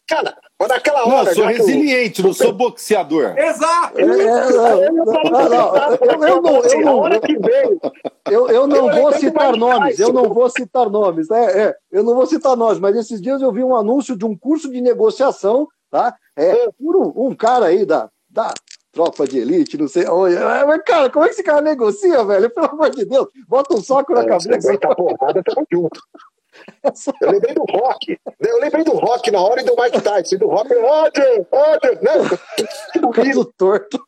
Cara, mas naquela hora. Não, eu sou resiliente, eu... não sou boxeador. Exato! É, é, não, não, eu não. Eu não, hora que veio. Eu, eu não vou citar nomes, eu não vou citar nomes. É, é, eu não vou citar nomes, mas esses dias eu vi um anúncio de um curso de negociação tá? É por um, um cara aí da, da tropa de elite, não sei onde. Mas, cara, como é que esse cara negocia, velho? Pelo amor de Deus, bota um soco na é, cabeça. Tá porrada, tamo junto. Eu lembrei do rock. Eu lembrei do rock na hora e do Mike Tyson. Do rock, Roger, Roger, né? Tudo torto.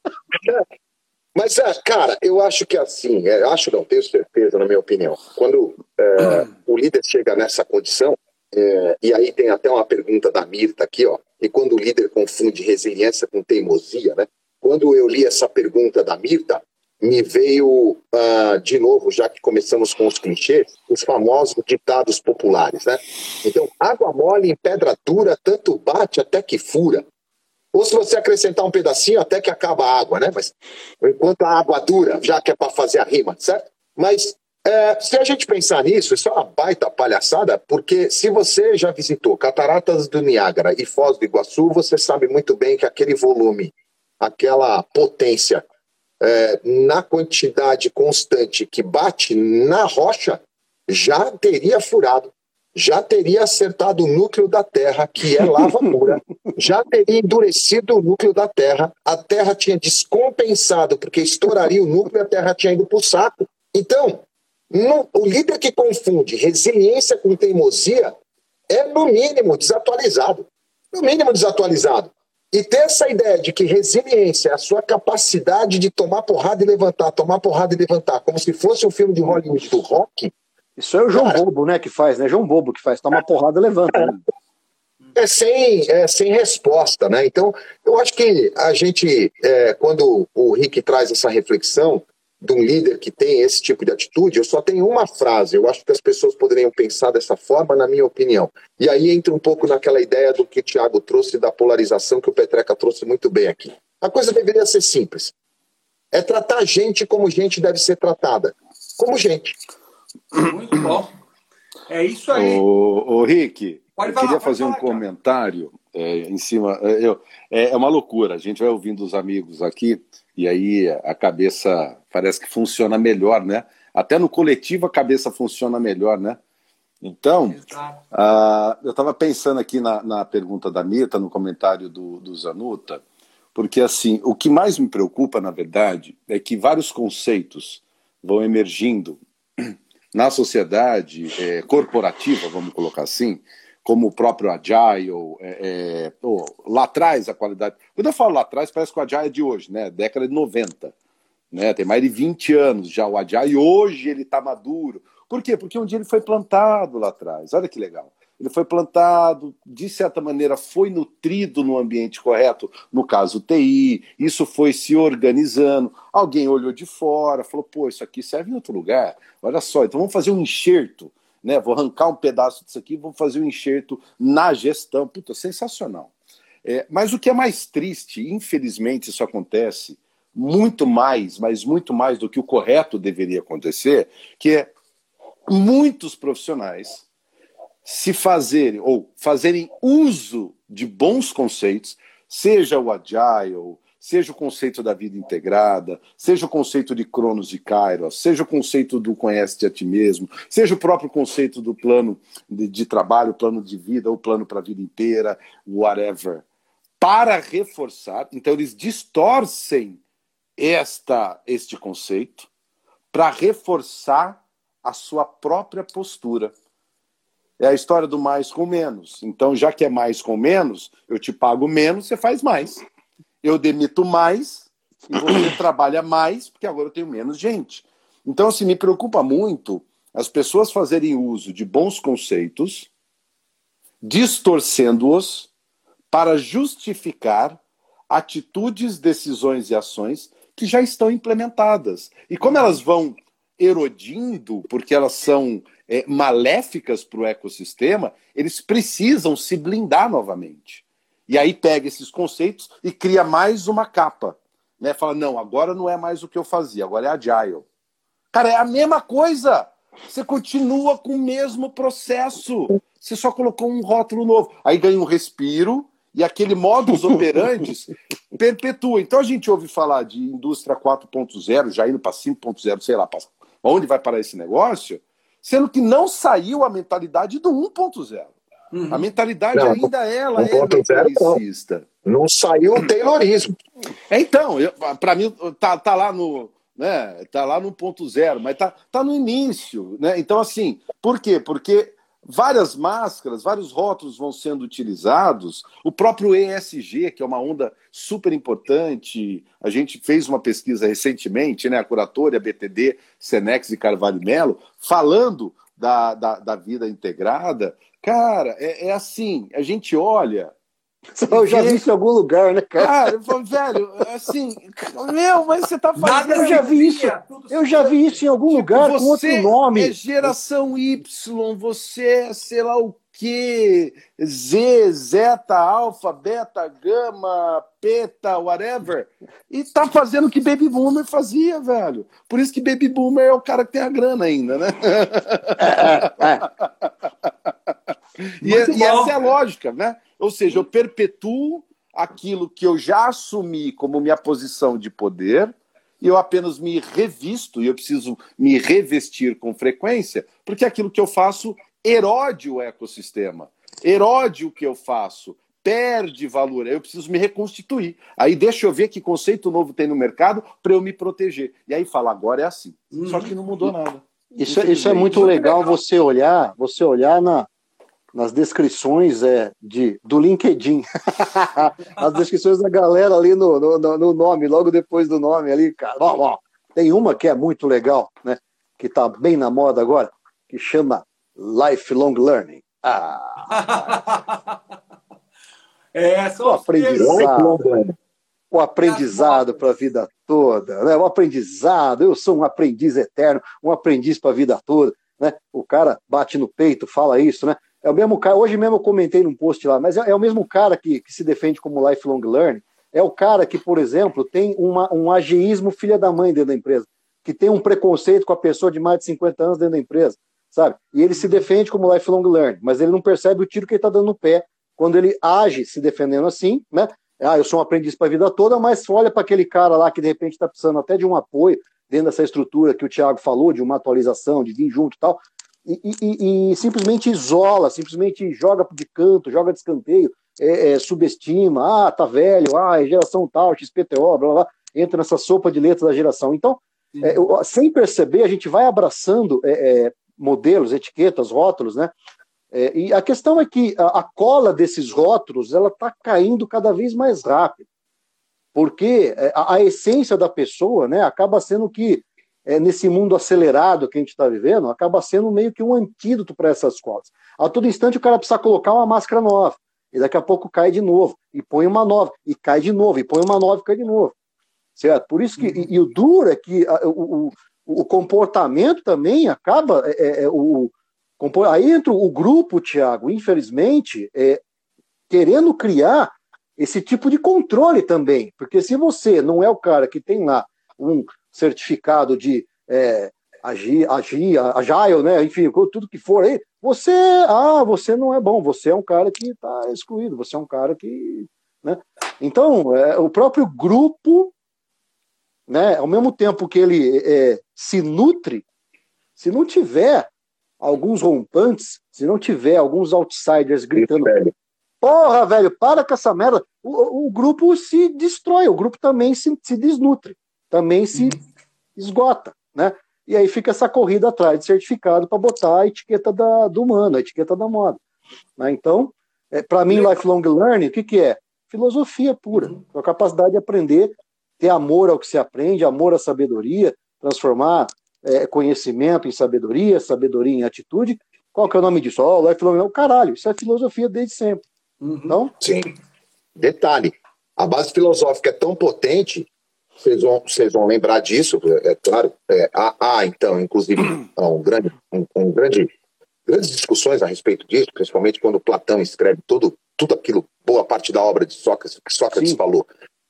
Mas, é, cara, eu acho que assim, é, acho não, tenho certeza, na minha opinião. Quando é, o líder chega nessa condição, é, e aí tem até uma pergunta da Mirta aqui, ó. E quando o líder confunde resiliência com teimosia, né? Quando eu li essa pergunta da Mirta, me veio uh, de novo, já que começamos com os clichês, os famosos ditados populares, né? Então, água mole em pedra dura, tanto bate até que fura. Ou se você acrescentar um pedacinho, até que acaba a água, né? Mas enquanto a água dura, já que é para fazer a rima, certo? Mas é, se a gente pensar nisso, isso é uma baita palhaçada, porque se você já visitou Cataratas do Niágara e Foz do Iguaçu, você sabe muito bem que aquele volume, aquela potência, é, na quantidade constante que bate na rocha, já teria furado, já teria acertado o núcleo da Terra, que é lava pura, já teria endurecido o núcleo da Terra, a Terra tinha descompensado, porque estouraria o núcleo e a Terra tinha ido para o saco. Então, no, o líder que confunde resiliência com teimosia é, no mínimo, desatualizado. No mínimo, desatualizado. E ter essa ideia de que resiliência é a sua capacidade de tomar porrada e levantar, tomar porrada e levantar, como se fosse um filme de Hollywood do rock. Isso é o João cara, Bobo, né, que faz, né? João Bobo que faz, toma porrada e levanta. Né? é sem, é sem resposta, né? Então, eu acho que a gente, é, quando o Rick traz essa reflexão de um líder que tem esse tipo de atitude, eu só tenho uma frase, eu acho que as pessoas poderiam pensar dessa forma, na minha opinião. E aí entra um pouco naquela ideia do que o Tiago trouxe, da polarização que o Petreca trouxe muito bem aqui. A coisa deveria ser simples. É tratar a gente como gente deve ser tratada. Como gente. Muito bom. É isso aí. Ô, ô Rick, Pode eu falar, queria fazer um falar, cara. comentário é, em cima. é, eu- é, é uma loucura. A gente vai ouvindo os amigos aqui e aí a cabeça parece que funciona melhor, né? Até no coletivo a cabeça funciona melhor, né? Então, ah, eu estava pensando aqui na, na pergunta da Mita, no comentário do, do Zanuta, porque assim, o que mais me preocupa, na verdade, é que vários conceitos vão emergindo na sociedade eh, corporativa, vamos colocar assim, como o próprio Agile, é, pô, lá atrás a qualidade. Quando eu falo lá atrás, parece que o Agile é de hoje, né? Década de 90. Né? Tem mais de 20 anos já o Agile, e hoje ele está maduro. Por quê? Porque um dia ele foi plantado lá atrás. Olha que legal. Ele foi plantado, de certa maneira, foi nutrido no ambiente correto, no caso TI, isso foi se organizando. Alguém olhou de fora, falou: pô, isso aqui serve em outro lugar. Olha só, então vamos fazer um enxerto né? Vou arrancar um pedaço disso aqui, vou fazer um enxerto na gestão. Puta, sensacional. É, mas o que é mais triste, infelizmente isso acontece muito mais, mas muito mais do que o correto deveria acontecer, que é muitos profissionais se fazerem ou fazerem uso de bons conceitos, seja o agile, seja o conceito da vida integrada, seja o conceito de Cronos e Kairos, seja o conceito do conhece-te a ti mesmo, seja o próprio conceito do plano de, de trabalho, plano de vida, ou plano para a vida inteira, whatever, para reforçar. Então, eles distorcem esta, este conceito para reforçar a sua própria postura. É a história do mais com menos. Então, já que é mais com menos, eu te pago menos, você faz mais eu demito mais e você trabalha mais, porque agora eu tenho menos gente. Então, assim, me preocupa muito as pessoas fazerem uso de bons conceitos, distorcendo-os para justificar atitudes, decisões e ações que já estão implementadas. E como elas vão erodindo, porque elas são é, maléficas para o ecossistema, eles precisam se blindar novamente. E aí pega esses conceitos e cria mais uma capa. Né? Fala, não, agora não é mais o que eu fazia, agora é agile. Cara, é a mesma coisa. Você continua com o mesmo processo. Você só colocou um rótulo novo. Aí ganha um respiro e aquele modus operandi perpetua. Então a gente ouve falar de indústria 4.0, já indo para 5.0, sei lá, onde vai parar esse negócio, sendo que não saiu a mentalidade do 1.0. Uhum. A mentalidade não, ainda ela é. Não. não saiu o Taylorismo. É, então, para mim tá, tá lá no né, tá lá no ponto zero, mas tá, tá no início, né? Então assim, por quê? Porque várias máscaras, vários rótulos vão sendo utilizados. O próprio ESG, que é uma onda super importante, a gente fez uma pesquisa recentemente, né? A curatória BTD, Senex e Carvalho Melo, falando da, da, da vida integrada. Cara, é, é assim, a gente olha. Eu já vi isso em algum lugar, né, cara? Cara, eu falo, velho, assim, meu, mas você tá fazendo. eu já vi isso. Eu já vi isso em algum tipo, lugar com outro nome. É geração Y, você é sei lá o que, Z, Zeta, Alfa, Beta, Gama, Peta, whatever. E tá fazendo o que Baby Boomer fazia, velho. Por isso que Baby Boomer é o cara que tem a grana ainda, né? É, é. e, e essa é a lógica, né? Ou seja, eu perpetuo aquilo que eu já assumi como minha posição de poder e eu apenas me revisto e eu preciso me revestir com frequência, porque aquilo que eu faço erode o ecossistema, erode o que eu faço, perde valor. Eu preciso me reconstituir. Aí deixa eu ver que conceito novo tem no mercado para eu me proteger. E aí fala, agora é assim. Uhum. Só que não mudou nada. Isso, isso é muito legal você olhar, você olhar na, nas descrições é, de, do LinkedIn. As descrições da galera ali no, no, no, nome, logo depois do nome ali, cara. Ó, ó, tem uma que é muito legal, né? Que tá bem na moda agora, que chama Lifelong Learning. Ah, É, são O aprendizado. O aprendizado para a vida toda, né? O aprendizado, eu sou um aprendiz eterno, um aprendiz para a vida toda, né? O cara bate no peito, fala isso, né? É o mesmo cara, hoje mesmo eu comentei num post lá, mas é, é o mesmo cara que, que se defende como lifelong learning, é o cara que, por exemplo, tem uma, um ageísmo filha da mãe dentro da empresa, que tem um preconceito com a pessoa de mais de 50 anos dentro da empresa, sabe? E ele se defende como lifelong learning, mas ele não percebe o tiro que ele está dando no pé quando ele age se defendendo assim, né? Ah, eu sou um aprendiz para a vida toda, mas olha para aquele cara lá que de repente está precisando até de um apoio dentro dessa estrutura que o Thiago falou, de uma atualização, de vir junto e tal, e, e, simplesmente isola, simplesmente joga de canto, joga de escanteio, é, é, subestima, ah, tá velho, ah, é geração tal, XPTO, blá, blá, blá, entra nessa sopa de letras da geração. Então, é, sem perceber, a gente vai abraçando é, é, modelos, etiquetas, rótulos, né? É, e a questão é que a, a cola desses rótulos ela está caindo cada vez mais rápido, porque é, a, a, essência da pessoa, né, acaba sendo que é, nesse mundo acelerado que a gente está vivendo, acaba sendo meio que um antídoto para essas colas. A todo instante o cara precisa colocar uma máscara nova, e daqui a pouco cai de novo, e põe uma nova, e cai de novo, e põe uma nova e cai de novo. Certo? Por isso que, e, e o duro é que a, o, o, comportamento também acaba, é, é, o, Aí entra o grupo, Tiago, infelizmente, é, querendo criar esse tipo de controle também. Porque se você não é o cara que tem lá um certificado de é, agir, agir, agile, né? Enfim, tudo que for aí, você, ah, você não é bom, você é um cara que está excluído, você é um cara que. Né? Então, é, o próprio grupo, né, ao mesmo tempo que ele é, se nutre, se não tiver alguns rompantes, se não tiver alguns outsiders gritando, porra, velho, para com essa merda, o, o, grupo se destrói, o grupo também se, se desnutre, também se esgota, né? E aí fica essa corrida atrás de certificado para botar a etiqueta da, do humano, a etiqueta da moda. Né? Então, é, para mim, lifelong learning, o que, que é? Filosofia pura, a capacidade de aprender, ter amor ao que se aprende, amor à sabedoria, transformar é, conhecimento em sabedoria, sabedoria em atitude. Qual que é o nome disso? Oh, lifelong learning, caralho, isso é filosofia desde sempre. Uhum. Então, Sim. Detalhe, a base filosófica é tão potente, vocês vão, vocês vão lembrar disso, é, é claro. É, há, há, então, inclusive, um grande, um, um, grande, grandes discussões a respeito disso, principalmente quando Platão escreve todo, tudo aquilo, boa parte da obra de Sócrates, que Sócrates Sim. falou,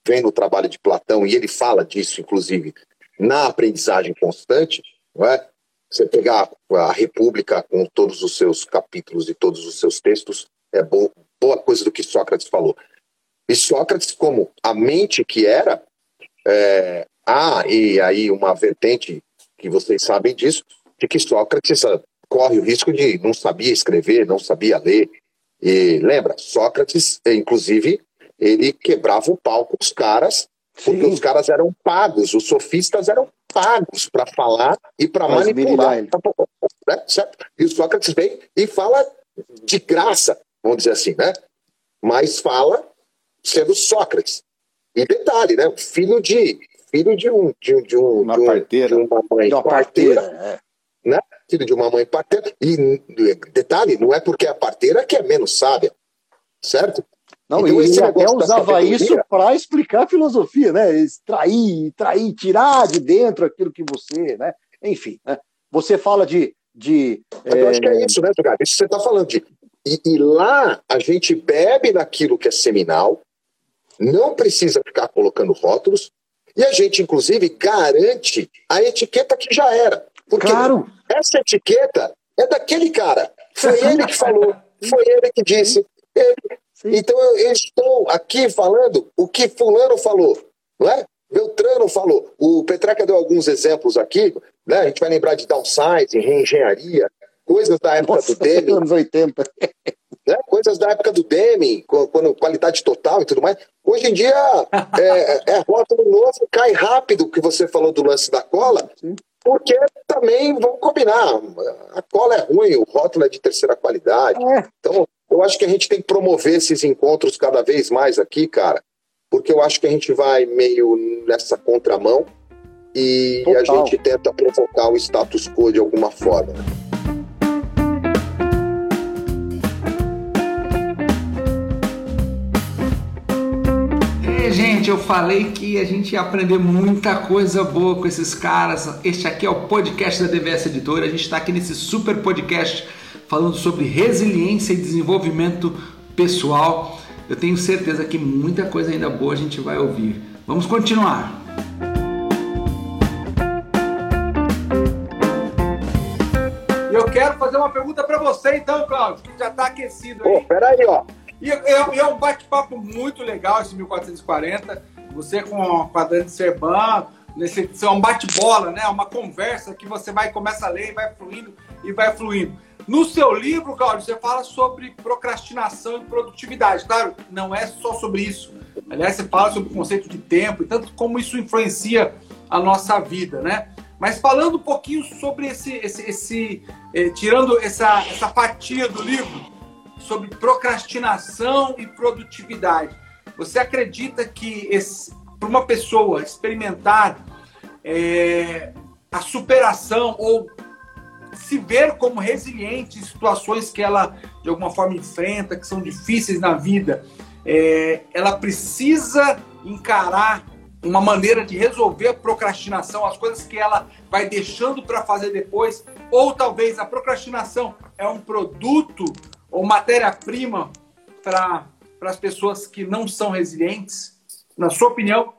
vem no trabalho de Platão, e ele fala disso, inclusive, na aprendizagem constante, não é? Você pegar a República com todos os seus capítulos e todos os seus textos, é boa, coisa do que Sócrates falou. E Sócrates, como a mente que era, é, há e aí uma vertente que vocês sabem disso, de que Sócrates ah, corre o risco de não sabia escrever, não sabia ler. E lembra, Sócrates, inclusive, ele quebrava o pau com os caras porque Sim. os caras eram pagos, os sofistas eram pagos para falar e para manipular. Né? Certo? E o Sócrates vem e fala de graça, vamos dizer assim, né? Mas fala sendo Sócrates. E detalhe, né? Filho de filho de um de, um, de, um, uma, de, um, parteira. de uma mãe de uma parteira, parteira é. né? Filho de uma mãe parteira. E detalhe, não é porque é parteira que é menos sábia, certo? Não, então, e até usava isso para explicar a filosofia, né? Extrair, trair, tirar de dentro aquilo que você, né? Enfim, né? Você fala de. de Eu é... acho que é isso, né, Tugar? Isso que você está falando de. E, e, lá a gente bebe naquilo que é seminal, não precisa ficar colocando rótulos, e a gente, inclusive, garante a etiqueta que já era. Porque claro. essa etiqueta é daquele cara. Foi ele que falou, foi ele que disse. Ele Sim. Então eu estou aqui falando o que fulano falou, não é? Beltrano falou. O Petreca deu alguns exemplos aqui, né? A gente vai lembrar de downsizing, reengenharia, coisas da época Nossa, do Deming. anos 80. Né? Coisas da época do Deming, quando qualidade total e tudo mais. Hoje em dia é, é rótulo novo, cai rápido, que você falou do lance da cola, Sim. porque também, vamos combinar, a cola é ruim, o rótulo é de terceira qualidade. É. Então, eu acho que a gente tem que promover esses encontros cada vez mais aqui, cara, porque eu acho que a gente vai meio nessa contramão e Total. a gente tenta provocar o status quo de alguma forma. Gente, eu falei que a gente ia aprender muita coisa boa com esses caras. Este aqui é o podcast da DVS Editora. A gente está aqui nesse super podcast falando sobre resiliência e desenvolvimento pessoal. Eu tenho certeza que muita coisa ainda boa a gente vai ouvir. Vamos continuar. Eu quero fazer uma pergunta para você, então, Cláudio, que já está aquecido aí. Pô, peraí, ó. E é, é um bate-papo muito legal esse 1440. Você com, com a Dani Serban, nesse, é um bate-bola, né? Uma conversa que você vai começa a ler e vai fluindo e vai fluindo. No seu livro, Cláudio, você fala sobre procrastinação e produtividade. Claro, não é só sobre isso. Aliás, você fala sobre o conceito de tempo e tanto como isso influencia a nossa vida, né? Mas falando um pouquinho sobre esse, esse, esse eh, tirando essa, essa fatia do livro, sobre procrastinação e produtividade. Você acredita que para uma pessoa experimentar é, a superação ou se ver como resiliente em situações que ela de alguma forma enfrenta, que são difíceis na vida, é, ela precisa encarar uma maneira de resolver a procrastinação, as coisas que ela vai deixando para fazer depois, ou talvez a procrastinação é um produto ou matéria-prima para as pessoas que não são resilientes? Na sua opinião?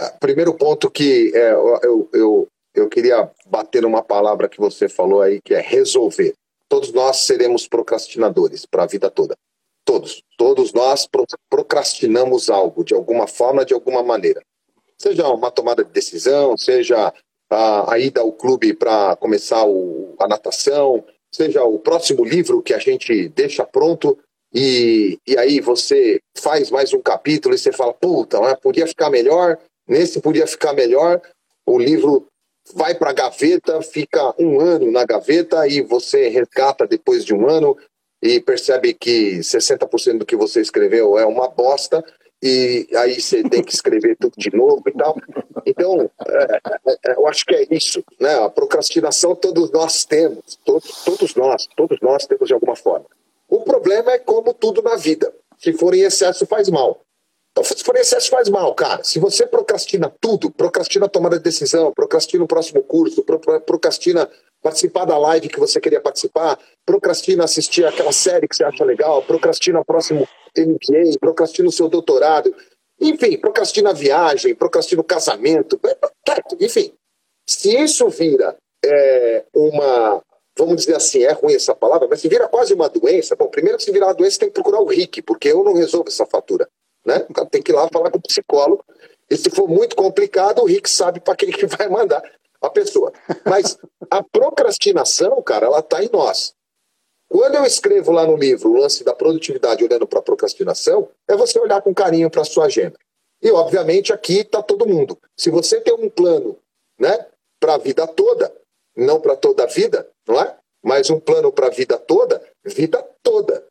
É, primeiro ponto que é, eu, eu, eu queria bater numa palavra que você falou aí, que é resolver. Todos nós seremos procrastinadores para a vida toda. Todos. Todos nós procrastinamos algo, de alguma forma, de alguma maneira. Seja uma tomada de decisão, seja a, a ida ao clube para começar o, a natação, seja o próximo livro que a gente deixa pronto e, e aí você faz mais um capítulo e você fala, puta, podia ficar melhor, nesse podia ficar melhor, o livro vai para a gaveta, fica um ano na gaveta e você resgata depois de um ano e percebe que 60% do que você escreveu é uma bosta e aí você tem que escrever tudo de novo e tal. Então, é, é, eu acho que é isso, né? A procrastinação todos nós temos, todos, todos nós, todos nós temos de alguma forma. O problema é como tudo na vida. Se for em excesso, faz mal. Então, em excesso, faz mal, cara. Se você procrastina tudo, procrastina a tomada de decisão, procrastina o próximo curso, procrastina participar da live que você queria participar, procrastina assistir aquela série que você acha legal, procrastina o próximo MBA, procrastina o seu doutorado, enfim, procrastina a viagem, procrastina o casamento, enfim. Se isso vira é, uma, vamos dizer assim, é ruim essa palavra, mas se vira quase uma doença, bom, primeiro que se virar uma doença tem que procurar o RIC, porque eu não resolvo essa fatura, né? Tem que ir lá falar com o psicólogo, e se for muito complicado, o RIC sabe para quem que vai mandar a pessoa. Mas a procrastinação, cara, ela está em nós. Quando eu escrevo lá no livro o lance da produtividade olhando para a procrastinação, é você olhar com carinho para a sua agenda. E, obviamente, aqui está todo mundo. Se você tem um plano né, para a vida toda, não para toda a vida, não é? Mas um plano para a vida toda, vida toda.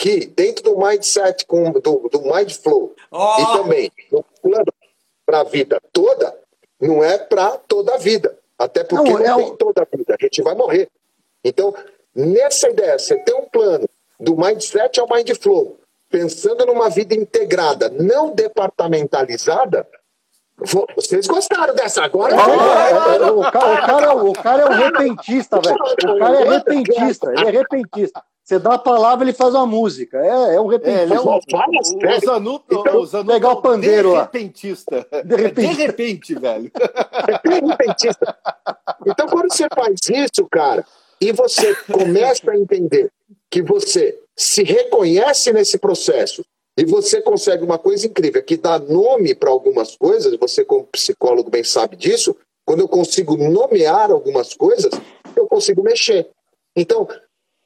Que dentro do mindset, com, do, do mind flow, oh. e também no plano para a vida toda, não é para toda a vida. Até porque não, não é tem toda a vida, a gente vai morrer. Então, nessa ideia, você tem um plano do mindset ao mind flow, pensando numa vida integrada, não departamentalizada, vocês gostaram dessa agora? Ah, o, cara, o, cara, o cara é um repentista, velho. O cara é repentista, ele é repentista. Você dá a palavra, ele faz uma música. É, é um repentista. É, ele é um, o, o Zanuto, então, o Zanuto pegar o pandeiro lá. Repentista. De repente. É de repente, velho. É repentista. Então, quando você faz isso, cara, e você começa a entender que você se reconhece nesse processo e você consegue uma coisa incrível, que dá nome para algumas coisas, você como psicólogo bem sabe disso, quando eu consigo nomear algumas coisas, eu consigo mexer. Então,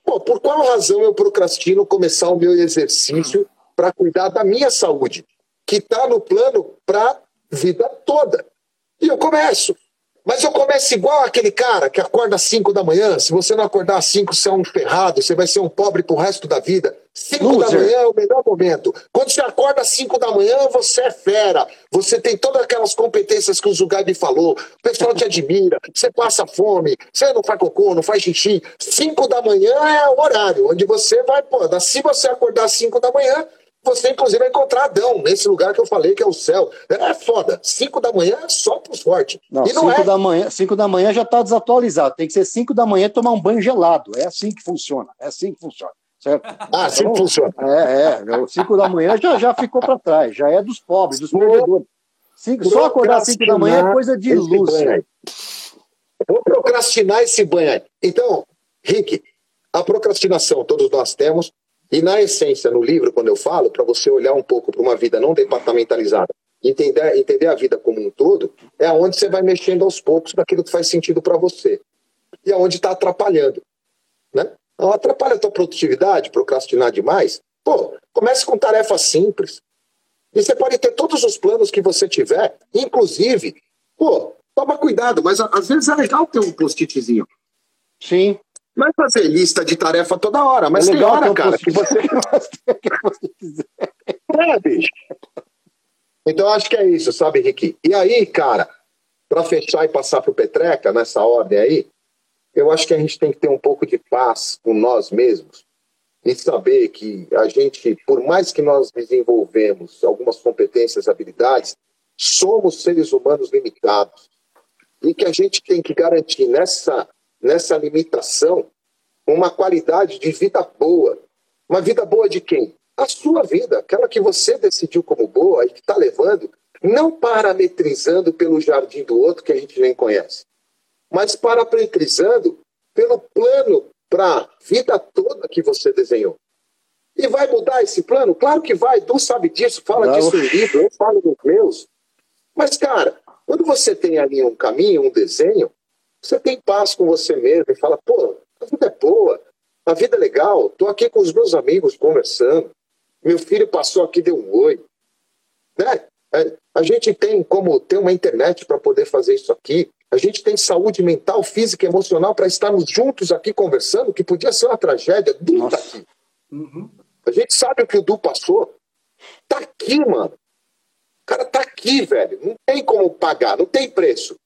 por qual razão eu procrastino começar o meu exercício para cuidar da minha saúde, que está no plano para a vida toda? E eu começo. Mas eu começo igual aquele cara que acorda às 5 da manhã. Se você não acordar às 5, você é um ferrado, você vai ser um pobre pro resto da vida. 5 da manhã é o melhor momento. Quando você acorda às 5 da manhã, você é fera. Você tem todas aquelas competências que o Zugabi falou. O pessoal te admira. Você passa fome. Você não faz cocô, não faz xixi. 5 da manhã é o horário onde você vai, pô, se você acordar às 5 da manhã, você, inclusive, vai encontrar Adão nesse lugar que eu falei, que é o céu. É foda. Cinco da manhã é só pros fortes. Não, cinco é. da manhã, cinco da manhã já está desatualizado. Tem que ser cinco da manhã e tomar um banho gelado. É assim que funciona. É assim que funciona. Certo? Ah, assim Então, funciona. É, é. Cinco da manhã já, já ficou para trás. Já é dos pobres, dos perdedores. Cinco, só acordar cinco da manhã é coisa de Lúcia. Vou procrastinar esse banho aí. Então, Rick, a procrastinação todos nós temos, e na essência, no livro, quando eu falo, para você olhar um pouco para uma vida não departamentalizada, entender, entender a vida como um todo, é onde você vai mexendo aos poucos daquilo que faz sentido para você. E aonde está atrapalhando. Né? Então, atrapalha a tua produtividade, procrastinar demais. Pô, comece com tarefas simples. E você pode ter todos os planos que você tiver, inclusive, pô, toma cuidado, mas às vezes é legal ter um post-itzinho. Sim. Não é fazer lista de tarefa toda hora, mas é tem hora, um cara, que você Que você quiser. é, bicho. Então acho que é isso, sabe, Ricky? E aí, cara, para fechar e passar pro Petreca nessa ordem aí, eu acho que a gente tem que ter um pouco de paz com nós mesmos e saber que a gente, por mais que nós desenvolvemos algumas competências, habilidades, somos seres humanos limitados e que a gente tem que garantir nessa nessa limitação uma qualidade de vida boa. Uma vida boa de quem? A sua vida, aquela que você decidiu como boa e que está levando, não parametrizando pelo jardim do outro que a gente nem conhece, mas parametrizando pelo plano para a vida toda que você desenhou. E vai mudar esse plano? Claro que vai, Tu sabe disso, fala Não. disso no livro, eu falo nos meus. Mas, cara, quando você tem ali um caminho, um desenho, você tem paz com você mesmo e fala, pô, a vida é boa, a vida é legal, tô aqui com os meus amigos conversando, meu filho passou aqui, deu um oi. Né? É, A gente tem como ter uma internet para poder fazer isso aqui, a gente tem saúde mental, física e emocional para estarmos juntos aqui conversando, que podia ser uma tragédia. Du tá aqui. Uhum. A gente sabe o que o Du passou. Tá aqui, mano. O cara tá aqui, velho. Não tem como pagar, não tem preço.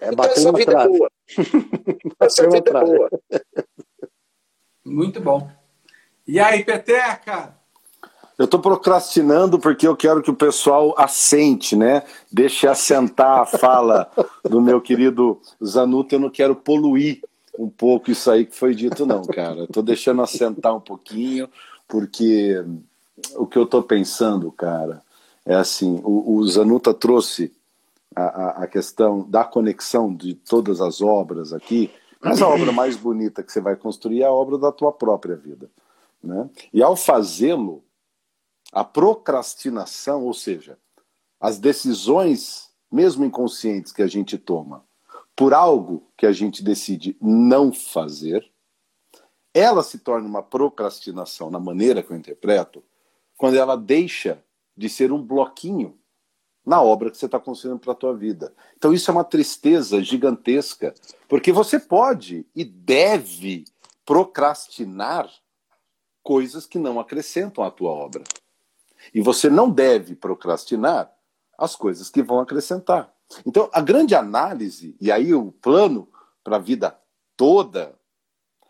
É então essa vida é boa. Essa vida é trave. boa. Muito bom. E aí, Peteca? Eu estou procrastinando porque eu quero que o pessoal assente, né? Deixe assentar a fala do meu querido Zanuto. Eu não quero poluir um pouco isso aí que foi dito, não, cara. Estou deixando assentar um pouquinho, porque o que eu estou pensando, cara, é assim: o, o Zanuta trouxe a, a, questão da conexão de todas as obras aqui, mas a obra mais bonita que você vai construir é a obra da tua própria vida. Né? E ao fazê-lo, a procrastinação, ou seja, as decisões, mesmo inconscientes, que a gente toma por algo que a gente decide não fazer, ela se torna uma procrastinação, na maneira que eu interpreto, quando ela deixa de ser um bloquinho na obra que você está construindo para a tua vida. Então isso é uma tristeza gigantesca, porque você pode e deve procrastinar coisas que não acrescentam à tua obra. E você não deve procrastinar as coisas que vão acrescentar. Então, a grande análise, e aí o plano para a vida toda,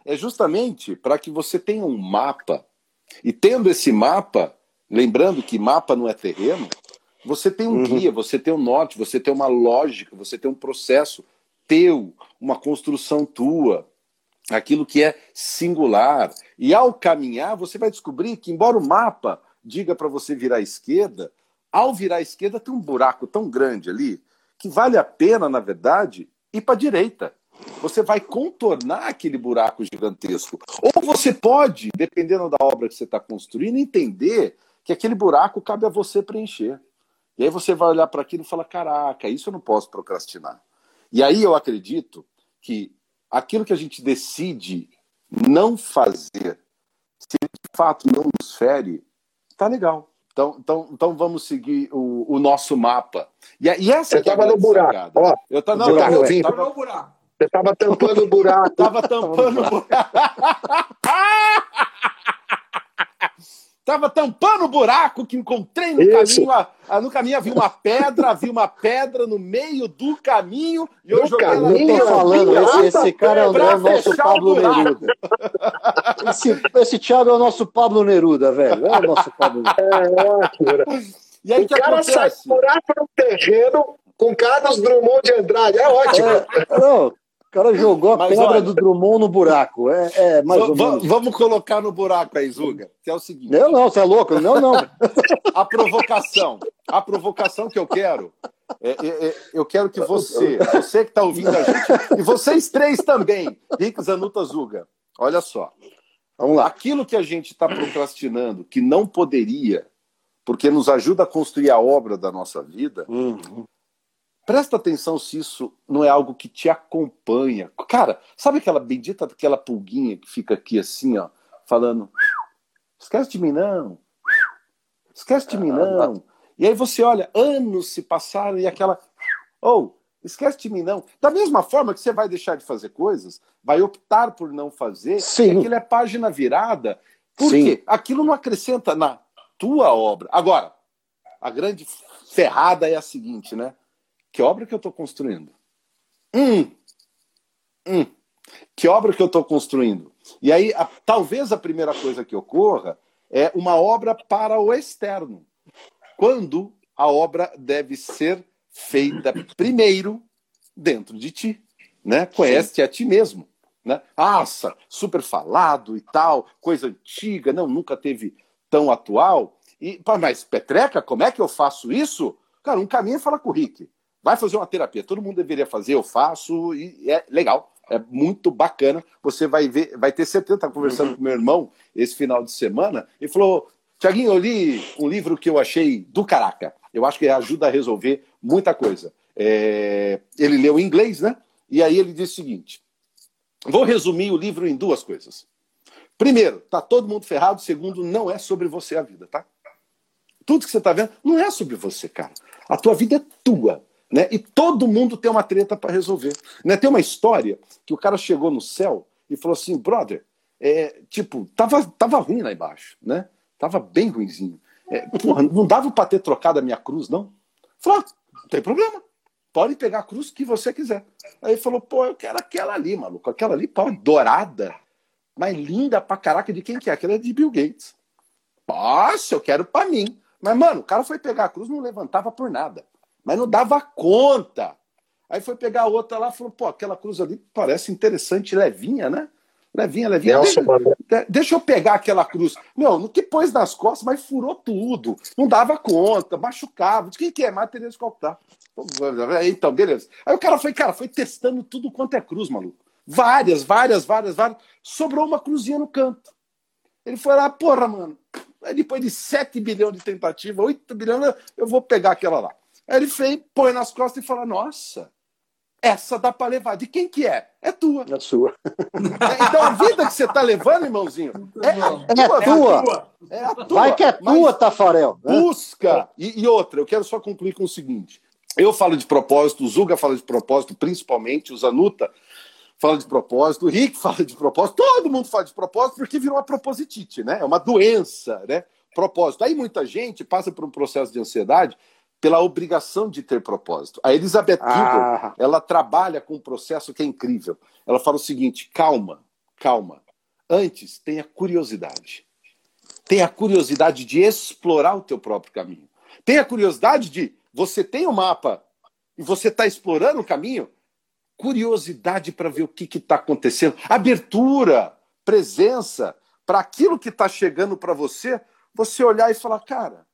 é justamente para que você tenha um mapa. E tendo esse mapa, lembrando que mapa não é terreno, você tem um Uhum. guia, você tem um norte, você tem uma lógica, você tem um processo teu, uma construção tua, aquilo que é singular. E ao caminhar, você vai descobrir que, embora o mapa diga para você virar à esquerda, ao virar à esquerda tem um buraco tão grande ali que vale a pena, na verdade, ir para a direita. Você vai contornar aquele buraco gigantesco. Ou você pode, dependendo da obra que você está construindo, entender que aquele buraco cabe a você preencher. E aí você vai olhar para aquilo e falar: caraca, isso eu não posso procrastinar. E aí eu acredito que aquilo que a gente decide não fazer, se de fato não nos fere, tá legal. Então, então, então vamos seguir o, o nosso mapa. E, e essa Você que é no buraco. Ó, Eu tava, não, buraco, tava, eu vi. tava, Tornou o buraco. você estava tampando o buraco. Tava tampando o buraco. Tava tampando o buraco que encontrei no Isso. caminho. Ah, no caminho havia uma pedra, havia uma pedra no meio do caminho e eu No joguei ela caminho? Eu tô falando, esse, esse cara é o, é nosso Pablo buraco. Neruda. Esse, esse Thiago é o nosso Pablo Neruda, velho. É o nosso Pablo Neruda. É ótimo. E aí o O que cara sai acontece? morar para um terreno com Carlos Drummond de Andrade. É ótimo. É, não, o cara jogou a Mas pedra olha- do Drummond no buraco. É, é mais ou menos. vamos colocar no buraco aí, Zuga, que é o seguinte. Não, não, você é louco. Não, não. a provocação, a provocação que eu quero, é, é, é, eu quero que você, você que está ouvindo a gente, e vocês três também, Rick Zanuta Zuga, olha só, Vamos lá. aquilo que a gente está procrastinando, que não poderia, porque nos ajuda a construir a obra da nossa vida, Uhum. Presta atenção se isso não é algo que te acompanha. Cara, sabe aquela bendita aquela pulguinha que fica aqui assim, ó, falando, esquece de mim não, esquece de mim não. E aí você olha, anos se passaram e aquela, ou esquece de mim não. Da mesma forma que você vai deixar de fazer coisas, vai optar por não fazer, Sim. aquilo é página virada. Por Sim. quê? Aquilo não acrescenta na tua obra. Agora, a grande ferrada é a seguinte, né? Que obra que eu estou construindo? Hum, hum, que obra que eu estou construindo? E aí, a- talvez a primeira coisa que ocorra é uma obra para o externo, quando a obra deve ser feita primeiro dentro de ti, né? Conhece a ti mesmo, né? Nossa, super falado e tal, coisa antiga, não, nunca teve tão atual. E, mas Petreca, como é que eu faço isso? Cara, um caminho é falar com o Rick. Vai fazer uma terapia. Todo mundo deveria fazer, eu faço, e é legal. É muito bacana. Você vai ver, vai ter certeza, estava conversando com meu irmão esse final de semana, e falou: Tiaguinho, eu li um livro que eu achei do caraca. Eu acho que ajuda a resolver muita coisa. É, Ele leu em inglês, né? E aí ele disse o seguinte: vou resumir o livro em duas coisas. Primeiro, tá todo mundo ferrado. Segundo, não é sobre você a vida, tá? Tudo que você tá vendo não é sobre você, cara. A tua vida é tua. Né? E todo mundo tem uma treta para resolver. Né? Tem uma história que o cara chegou no céu e falou assim, brother, é, tipo, tava, tava ruim lá embaixo, né? Tava bem ruinzinho. É, porra, não dava para ter trocado a minha cruz, não? Falou, ah, não tem problema. Pode pegar a cruz que você quiser. Aí falou, pô, eu quero aquela ali, maluco. Aquela ali, pau, dourada, mas linda pra caraca. De quem que é? Aquela é de Bill Gates. Nossa, eu quero pra mim. Mas, mano, o cara foi pegar a cruz, não levantava por nada. Mas não dava conta. Aí foi pegar a outra lá e falou, pô, aquela cruz ali parece interessante, levinha, né? Levinha, levinha. Nelson Deixa, deixa eu pegar aquela cruz. Meu, no que pôs nas costas, mas furou tudo. Não dava conta, machucava. De quem que é? Matheus Calcutá. Então, beleza. Aí o cara foi, cara, foi testando tudo quanto é cruz, maluco. Várias, várias, várias, várias. Sobrou uma cruzinha no canto. Ele foi lá, porra, mano. Aí depois de 7 bilhões de tentativa, 8 bilhões, eu vou pegar aquela lá. Aí ele fez, põe nas costas e fala: Nossa, essa dá pra levar. De quem que é? É tua. É sua. É, Então a vida que você tá levando, irmãozinho, é a É tua. tua. É a tua. Vai que é Mas tua, Tafarel. né? Busca. E, e outra, eu quero só concluir com o seguinte: eu falo de propósito, o Zuga fala de propósito, principalmente, o Zanuta fala de propósito, o Rick fala de propósito, todo mundo fala de propósito porque virou uma propositite, né? É uma doença, né? Propósito. Aí muita gente passa por um processo de ansiedade pela obrigação de ter propósito. A Elizabeth Ah. Gilbert, ela trabalha com um processo que é incrível. Ela fala o seguinte: calma, calma. Antes, tenha curiosidade. Tenha curiosidade de explorar o teu próprio caminho. Tenha curiosidade de você tem o um mapa e você está explorando o caminho. Curiosidade para ver o que está acontecendo. Abertura, presença para aquilo que está chegando para você. Você olhar e falar, cara,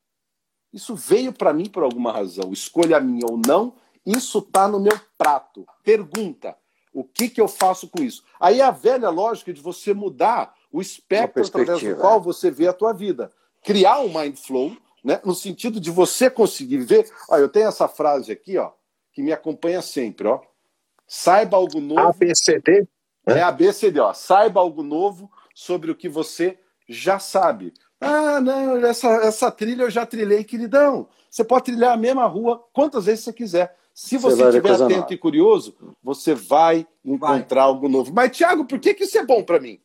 isso veio para mim por alguma razão. Escolha minha ou não, isso está no meu prato. Pergunta: o que, que eu faço com isso? Aí a velha lógica de você mudar o espectro através do qual é. você vê a tua vida. Criar um mind flow, né, no sentido de você conseguir ver. Ó, eu tenho essa frase aqui, ó, que me acompanha sempre, ó. Saiba algo novo. ABCD? É ABCD, ó. Saiba algo novo sobre o que você já sabe. Ah, não, essa, essa trilha eu já trilhei, queridão. Você pode trilhar a mesma rua quantas vezes você quiser. Se Você você vai ver estiver atento nova. e curioso, você vai encontrar algo novo. Mas, Thiago, por que, que isso é bom para mim?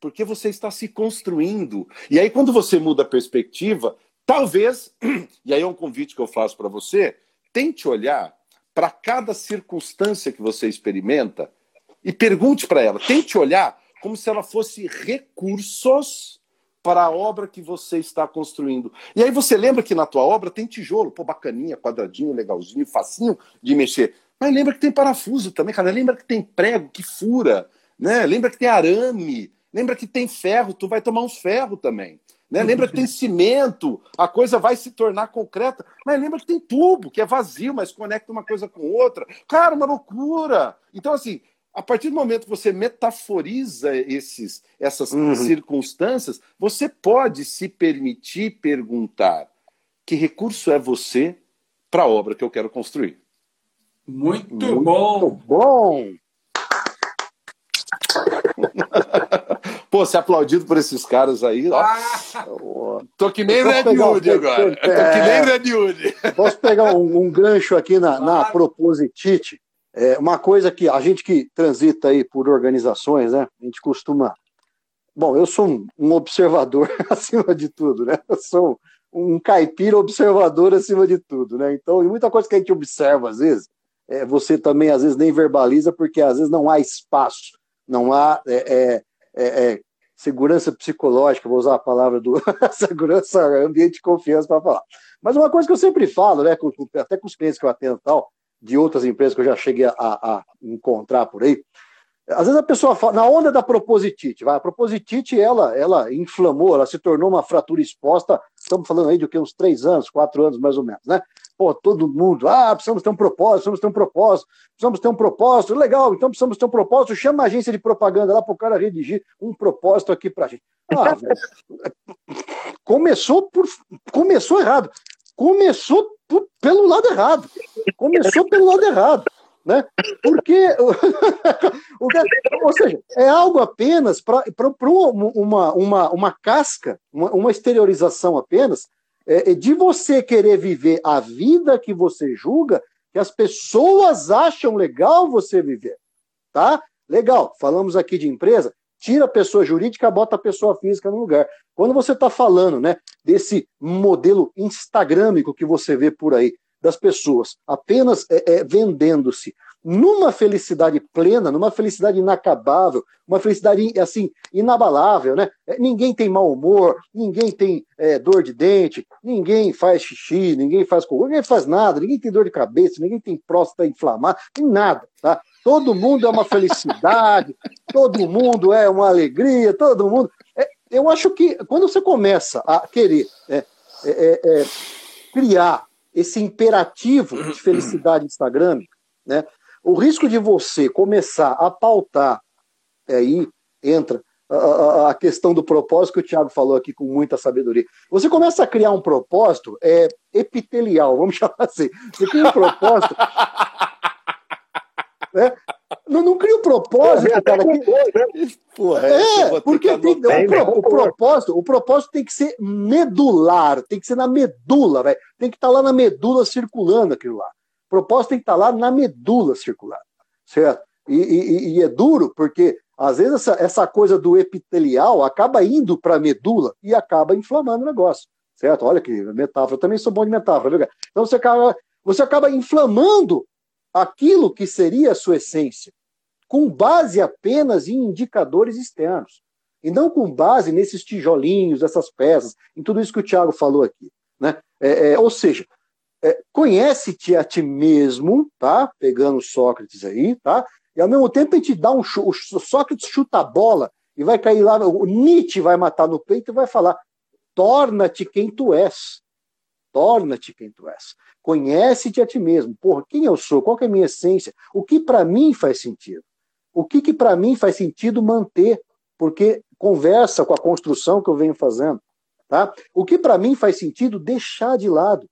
Porque você está se construindo. E aí, quando você muda a perspectiva, talvez, e aí é um convite que eu faço para você, tente olhar para cada circunstância que você experimenta e pergunte para ela, tente olhar como se ela fosse recursos para a obra que você está construindo. E aí você lembra que na tua obra tem tijolo, pô, bacaninha, quadradinho, legalzinho, facinho de mexer. Mas lembra que tem parafuso também, cara. Lembra que tem prego que fura, né? Lembra que tem arame, lembra que tem ferro, tu vai tomar uns ferros também. Né? Lembra que tem cimento, a coisa vai se tornar concreta. Mas lembra que tem tubo, que é vazio, mas conecta uma coisa com outra. Cara, uma loucura. Então, assim, a partir do momento que você metaforiza esses, essas uhum. circunstâncias, você pode se permitir perguntar que recurso é você para a obra que eu quero construir. Muito, Muito bom! bom! Pô, ser aplaudido por esses caras aí, ó. Ah, tô que nem Red Hood agora. É... Tô que nem Red Hood. Posso pegar um, um gancho aqui na, na Propositite? É uma coisa que a gente que transita aí por organizações, né? A gente costuma. Bom, eu sou um, observador acima de tudo, né? Eu sou um caipira observador acima de tudo, né? Então, e muita coisa que a gente observa às vezes, é, você também às vezes nem verbaliza porque às vezes não há espaço, não há é, é, é, é segurança psicológica, vou usar a palavra do segurança, ambiente de confiança para falar. Mas uma coisa que eu sempre falo, né, até com os clientes que eu atendo tal, de outras empresas que eu já cheguei a, a encontrar por aí. Às vezes a pessoa fala, na onda da propositite, vai, a propositite, ela, ela inflamou, ela se tornou uma fratura exposta, estamos falando aí de uns três anos, quatro anos mais ou menos, né? Pô, todo mundo, ah, precisamos ter um propósito, precisamos ter um propósito, precisamos ter um propósito, legal, então precisamos ter um propósito, chama a agência de propaganda lá para o cara redigir um propósito aqui para a gente. Ah, começou, por, começou errado, começou pelo lado errado. Começou pelo lado errado. Né? Porque, ou seja, é algo apenas para uma, uma, uma casca, uma, uma exteriorização apenas, é, é, de você querer viver a vida que você julga, que as pessoas acham legal você viver. Tá? Legal, falamos aqui de empresa, tira a pessoa jurídica, bota a pessoa física no lugar. Quando você está falando né, desse modelo instagramico que você vê por aí, das pessoas apenas é, é, vendendo-se numa felicidade plena, numa felicidade inacabável, uma felicidade assim inabalável, né? É, ninguém tem mau humor, ninguém tem é, dor de dente, ninguém faz xixi, ninguém faz cocô, ninguém faz nada, ninguém tem dor de cabeça, ninguém tem próstata inflamada, nada, tá? Todo mundo é uma felicidade, todo mundo é uma alegria, todo mundo. É, eu acho que quando você começa a querer é, é, é criar esse imperativo de felicidade Instagram, né? O risco de você começar a pautar, aí entra a, a, questão do propósito que o Thiago falou aqui com muita sabedoria. Você começa a criar um propósito é, epitelial, vamos chamar assim. Você cria um propósito. né? Não, não cria um propósito, Porra, cara. Que... Né? Porra, é, porque tem, o, o, propósito, o propósito tem que ser medular, tem que ser na medula, velho. Tem que estar tá lá na medula circulando aquilo lá. O propósito tem que estar tá lá na medula circulando, certo? E, e, e, é duro porque às vezes essa, essa coisa do epitelial acaba indo para a medula e acaba inflamando o negócio, certo? Olha que metáfora, eu também sou bom de metáfora, viu? Então você acaba, você acaba inflamando aquilo que seria a sua essência, com base apenas em indicadores externos, e não com base nesses tijolinhos, essas peças, em tudo isso que o Tiago falou aqui. Né? É, é, ou seja, é, conhece-te a ti mesmo, tá? Pegando Sócrates aí, tá? E ao mesmo tempo a gente dá um o Sócrates chuta a bola e vai cair lá, o Nietzsche vai matar no peito e vai falar: torna-te quem tu és. Torna-te quem tu és. Conhece-te a ti mesmo. Porra, quem eu sou? Qual é a minha essência? O que para mim faz sentido? O que, que para mim faz sentido manter? Porque conversa com a construção que eu venho fazendo. Tá? O que para mim faz sentido deixar de lado.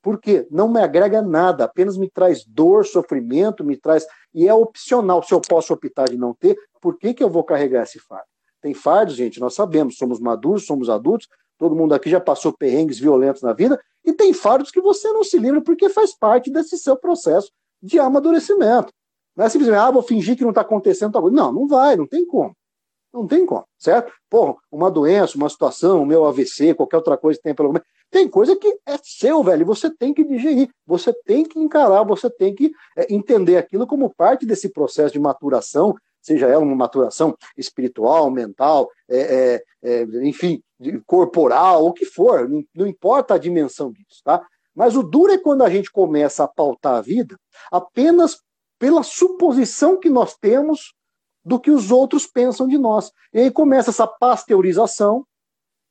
Porque não me agrega nada, apenas me traz dor, sofrimento, me traz. E é opcional. Se eu posso optar de não ter, por que, que eu vou carregar esse fardo? Tem fardos, gente, nós sabemos, somos maduros, somos adultos, todo mundo aqui já passou perrengues violentos na vida, e tem fardos que você não se livra porque faz parte desse seu processo de amadurecimento. Não é simplesmente, ah, vou fingir que não está acontecendo. Tá... Não, não vai, não tem como. Não tem como, certo? Pô, uma doença, uma situação, o meu AVC, qualquer outra coisa que tenha pelo menos. Tem coisa que é seu, velho, você tem que digerir, você tem que encarar, você tem que é, entender aquilo como parte desse processo de maturação, seja ela uma maturação espiritual, mental, é, é, é enfim, corporal, o que for, não, não importa a dimensão disso, tá? Mas o duro é quando a gente começa a pautar a vida apenas pela suposição que nós temos do que os outros pensam de nós. E aí começa essa pasteurização,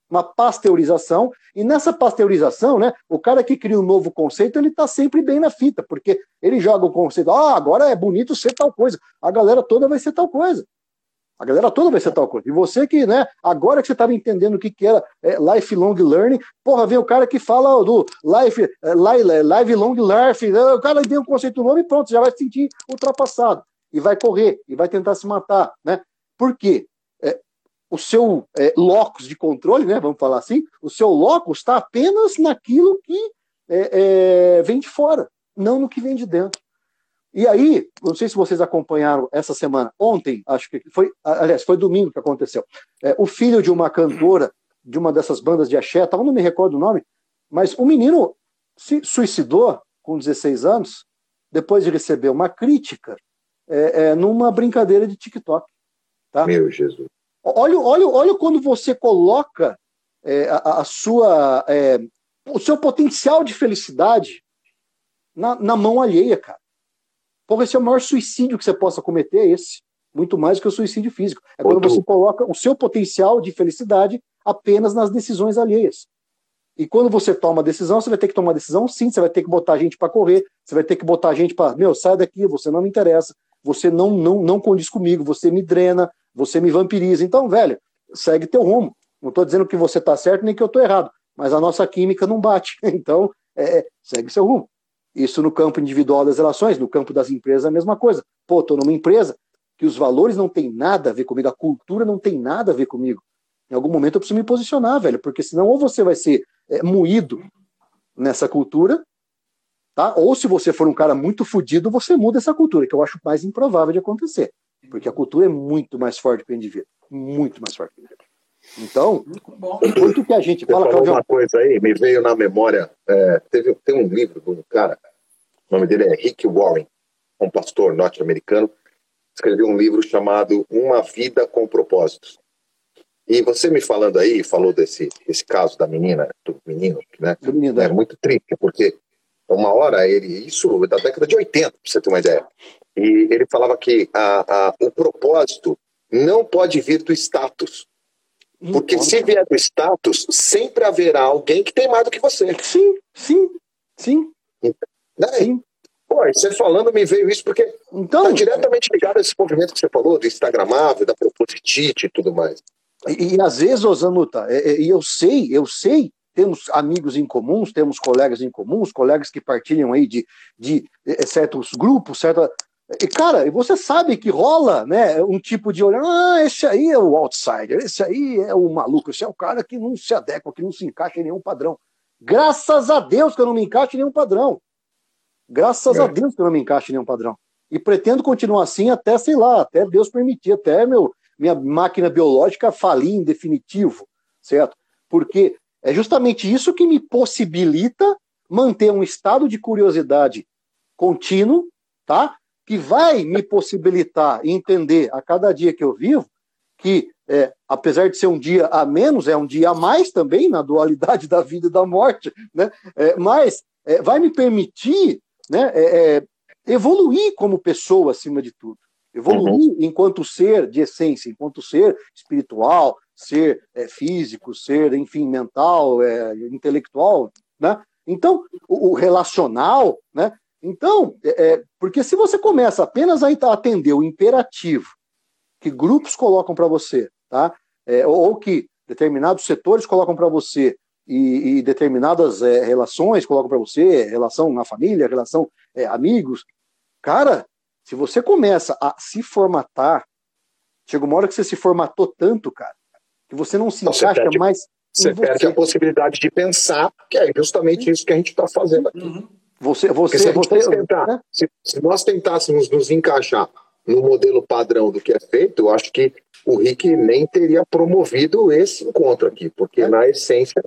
uma pasteurização, e nessa pasteurização, né, o cara que cria um novo conceito, ele está sempre bem na fita, porque ele joga o conceito, ah, agora é bonito ser tal coisa, a galera toda vai ser tal coisa. A galera toda vai ser tal coisa. E você que, né, agora que você estava entendendo o que, que era é, lifelong learning, porra, vem o cara que fala do life, é, live, long learning, né, o cara tem um conceito novo e pronto, já vai se sentir ultrapassado. E vai correr, e vai tentar se matar, né? Por quê? O seu é, locus de controle, né, vamos falar assim, o seu locus está apenas naquilo que é, é, vem de fora, não no que vem de dentro. E aí, não sei se vocês acompanharam essa semana, ontem, acho que foi, aliás, foi domingo que aconteceu. É, o filho de uma cantora de uma dessas bandas de axé, tal, não me recordo o nome, mas o menino se suicidou com 16 anos depois de receber uma crítica é, é, numa brincadeira de TikTok. Tá? Meu Jesus. Olha, olha, olha quando você coloca é, a, a, sua, é, o seu potencial de felicidade na, na mão alheia, cara. Porra, esse é o maior suicídio que você possa cometer, é esse. Muito mais do que o suicídio físico. É quando você coloca o seu potencial de felicidade apenas nas decisões alheias. E quando você toma a decisão, você vai ter que tomar a decisão sim, você vai ter que botar a gente para correr, você vai ter que botar a gente para, meu, sai daqui, você não me interessa, você não, não, não condiz comigo, você me drena, você me vampiriza. Então, velho, segue teu rumo. Não estou dizendo que você está certo nem que eu estou errado, mas a nossa química não bate. Então, é, é, segue seu rumo. Isso no campo individual das relações, no campo das empresas é a mesma coisa. Pô, estou numa empresa que os valores não têm nada a ver comigo, a cultura não tem nada a ver comigo. Em algum momento eu preciso me posicionar, velho, porque senão ou você vai ser é, moído nessa cultura, tá? Ou se você for um cara muito fodido, você muda essa cultura, que eu acho mais improvável de acontecer. Porque a cultura é muito mais forte que o indivíduo. Muito mais forte que o indivíduo. Então, muito que a gente Você fala, falou uma coisa aí, me veio na memória. É, teve, tem um livro um cara, o nome dele é Rick Warren, um pastor norte-americano, escreveu um livro chamado Uma Vida com Propósitos. E você me falando aí, falou desse esse caso da menina, do menino, né? Do menino, é, é muito triste, porque uma hora ele, isso é da década de 80, para você ter uma ideia. E ele falava que a, a, o propósito não pode vir do status. Porque se vier do status, sempre haverá alguém que tem mais do que você. Sim, sim, sim. Né? sim. Pô, você falando me veio isso porque então, está diretamente ligado a esse movimento que você falou, do Instagramável, da Propositite e tudo mais. E, e às vezes, Osanuta, e, e eu sei, eu sei, temos amigos em comuns, temos colegas em comuns, colegas que partilham aí de, de, de certos grupos, certa, e, cara, você sabe que rola né, um tipo de olhar, ah, esse aí é o outsider, esse aí é o maluco, esse é o cara que não se adequa, que não se encaixa em nenhum padrão. Graças a Deus que eu não me encaixo em nenhum padrão. Graças é. a Deus que eu não me encaixo em nenhum padrão. E pretendo continuar assim até, sei lá, até Deus permitir, até meu, minha máquina biológica falir em definitivo, certo? Porque é justamente isso que me possibilita manter um estado de curiosidade contínuo, tá? que vai me possibilitar entender a cada dia que eu vivo que, é, apesar de ser um dia a menos, é um dia a mais também na dualidade da vida e da morte, né? É, mas é, vai me permitir né, é, é, evoluir como pessoa acima de tudo. Evoluir uhum. enquanto ser de essência, enquanto ser espiritual, ser é, físico, ser, enfim, mental, intelectual, né? Então, o, o relacional, né? Então, é, é, porque se você começa apenas a atender o imperativo que grupos colocam para você, tá? É, ou que determinados setores colocam para você e, e, determinadas é, relações colocam para você, relação na família, relação é, amigos, cara, se você começa a se formatar, chega uma hora que você se formatou tanto, cara, que você não se encaixa perde, mais. Você, você perde a possibilidade de pensar, que é justamente isso que a gente está fazendo aqui. Uhum. Você, você, se, você tentar, né? se, se, nós tentássemos nos encaixar no modelo padrão do que é feito, eu acho que o Rick nem teria promovido esse encontro aqui, porque É. na essência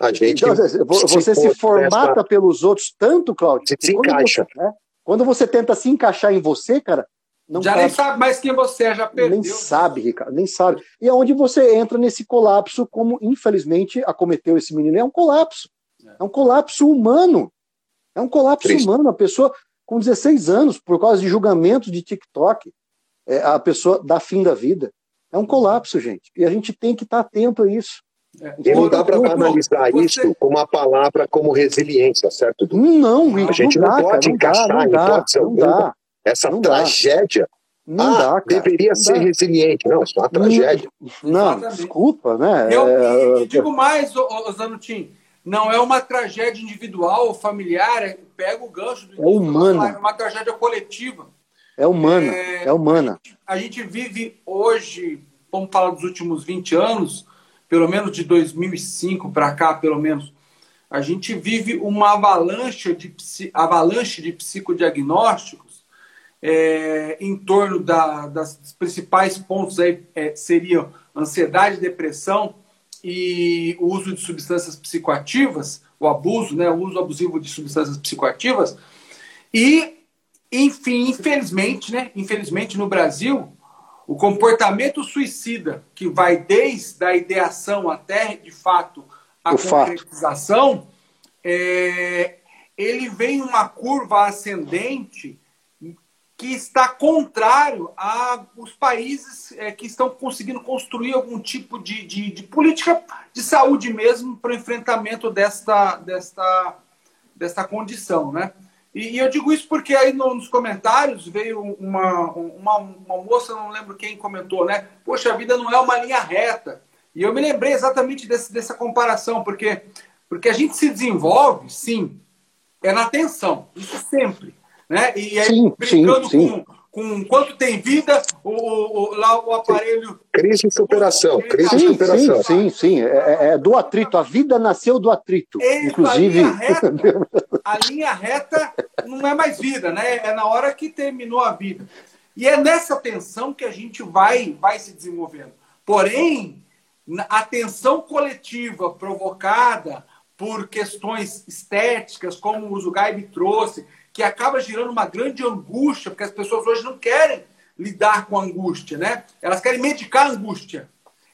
a gente. Então, você se formata pelos outros tanto, Cláudio, Se que quando desencaixa. você, né, quando você tenta se encaixar em você, cara, não já nem sabe mais quem você é, já perdeu. Nem sabe, Ricardo, nem sabe. E é onde você entra nesse colapso, como infelizmente acometeu esse menino. É um colapso. É um colapso humano. É um colapso Triste. humano. A pessoa com 16 anos, por causa de julgamentos de TikTok, é, a pessoa dá fim da vida. É um colapso, gente. E a gente tem que estar atento a isso. É. E não dá para analisar você- isso com uma palavra como resiliência, certo? Não, A gente não dá, pode cara, não encaixar dá, em não dá, hipótese não alguma dá, Essa Não dá. tragédia. não ah, dá, cara. deveria não ser dá. resiliente. Não, isso é uma tragédia. Não, Exatamente. desculpa, né? Eu, É, e- e digo mais, Zanutin, não é uma tragédia individual ou familiar, é- pega o gancho do É humana. é uma tragédia coletiva. é humana, É- é humana. A gente vive hoje, vamos falar dos últimos 20 anos, pelo menos de 2005 para cá, pelo menos, a gente vive uma avalanche de, avalanche de psicodiagnósticos é, em torno da- das dos principais pontos aí é, seriam ansiedade, depressão e o uso de substâncias psicoativas, o abuso, né, o uso abusivo de substâncias psicoativas. E, enfim, infelizmente, né, infelizmente no Brasil, o comportamento suicida, que vai desde a ideação até, de fato, a O concretização, é, ele vem uma curva ascendente que está contrário aos países é, que estão conseguindo construir algum tipo de, de, de política de saúde mesmo para o enfrentamento desta, desta, desta condição, né? E, e eu digo isso porque aí no- nos comentários veio uma, uma, uma moça, não lembro quem comentou, né? Poxa, a vida não é uma linha reta. E eu me lembrei exatamente desse, dessa comparação, porque, porque a gente se desenvolve, sim, é na tensão, isso sempre. Né? E aí, Sim, brincando sim, com, com quanto tem vida, o, o- o- lá o aparelho. Crise de superação. Crise de Sim, superação. sim, sim, sim. É, é- é do atrito. A vida nasceu do atrito. Ele, Inclusive. A linha, reta, a linha reta não é mais vida, né? É na hora que terminou a vida. E é nessa tensão que a gente vai, vai se desenvolvendo. Porém, a tensão coletiva provocada por questões estéticas, como o Zugaib trouxe, que acaba gerando uma grande angústia, porque as pessoas hoje não querem lidar com a angústia, né? Elas querem medicar a angústia.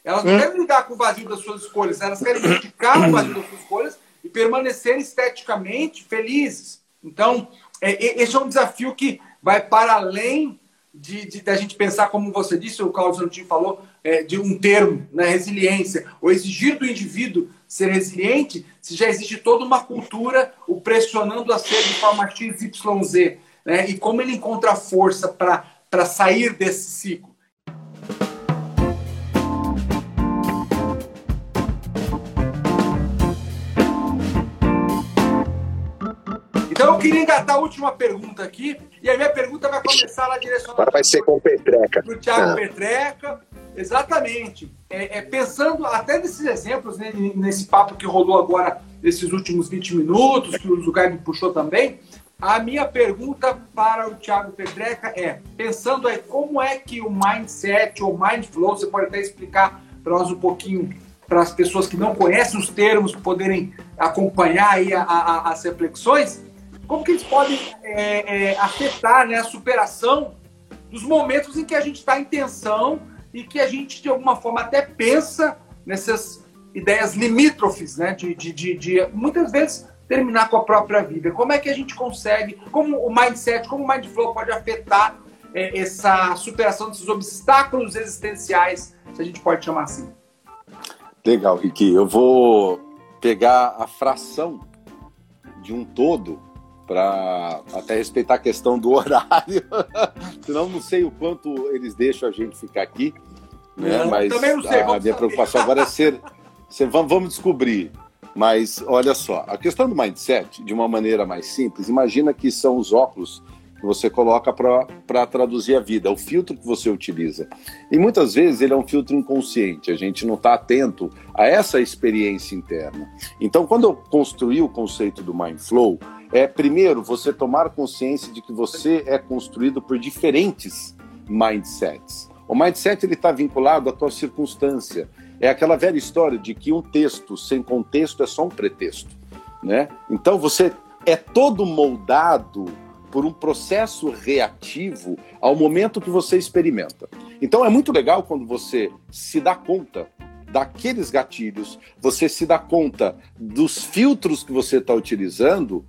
Elas não querem lidar com o vazio das suas escolhas, elas querem medicar o vazio das suas escolhas e permanecer esteticamente felizes. Então, é, é, esse é um desafio que vai para além de, de, da gente pensar, como você disse, o Claudio Santin falou, é, de um termo, né, resiliência, ou exigir do indivíduo ser resiliente, se já existe toda uma cultura o pressionando a ser de forma XYZ, né, e como ele encontra força para sair desse ciclo. Então eu queria engatar a última pergunta aqui, e a minha pergunta vai começar lá direcionada Agora vai ser com Petreca. para o Thiago Ah. Petreca. Exatamente. É, é, pensando até nesses exemplos, né, nesse papo que rolou agora, nesses últimos 20 minutos, que o Zugai me puxou também, a minha pergunta para o Thiago Petreca é, pensando aí, como é que o mindset ou mindflow, você pode até explicar para nós um pouquinho, para as pessoas que não conhecem os termos, poderem acompanhar aí a- a- as reflexões, como que eles podem é, é, afetar né, a superação dos momentos em que a gente está em tensão e que a gente, de alguma forma, até pensa nessas ideias limítrofes, né? De, de, de, de, muitas vezes terminar com a própria vida. Como é que a gente consegue, como o mindset, como o mindflow pode afetar é, essa superação desses obstáculos existenciais, se a gente pode chamar assim? Legal, Ricky. Eu vou pegar a fração de um todo para até respeitar a questão do horário. Senão não sei o quanto eles deixam a gente ficar aqui. Né? Eu Mas também não sei, a, minha preocupação agora é ser, ser vamos, vamos descobrir. Mas olha só, a questão do mindset, de uma maneira mais simples, imagina que são os óculos que você coloca para traduzir a vida, o filtro que você utiliza. E muitas vezes ele é um filtro inconsciente, a gente não está atento a essa experiência interna. Então, quando eu construí o conceito do Mindflow, é primeiro você tomar consciência de que você é construído por diferentes mindsets. O mindset ele está vinculado à tua circunstância. É aquela velha história de que um texto sem contexto é só um pretexto, né? Então você é todo moldado por um processo reativo ao momento que você experimenta. Então é muito legal quando você se dá conta daqueles gatilhos, você se dá conta dos filtros que você está utilizando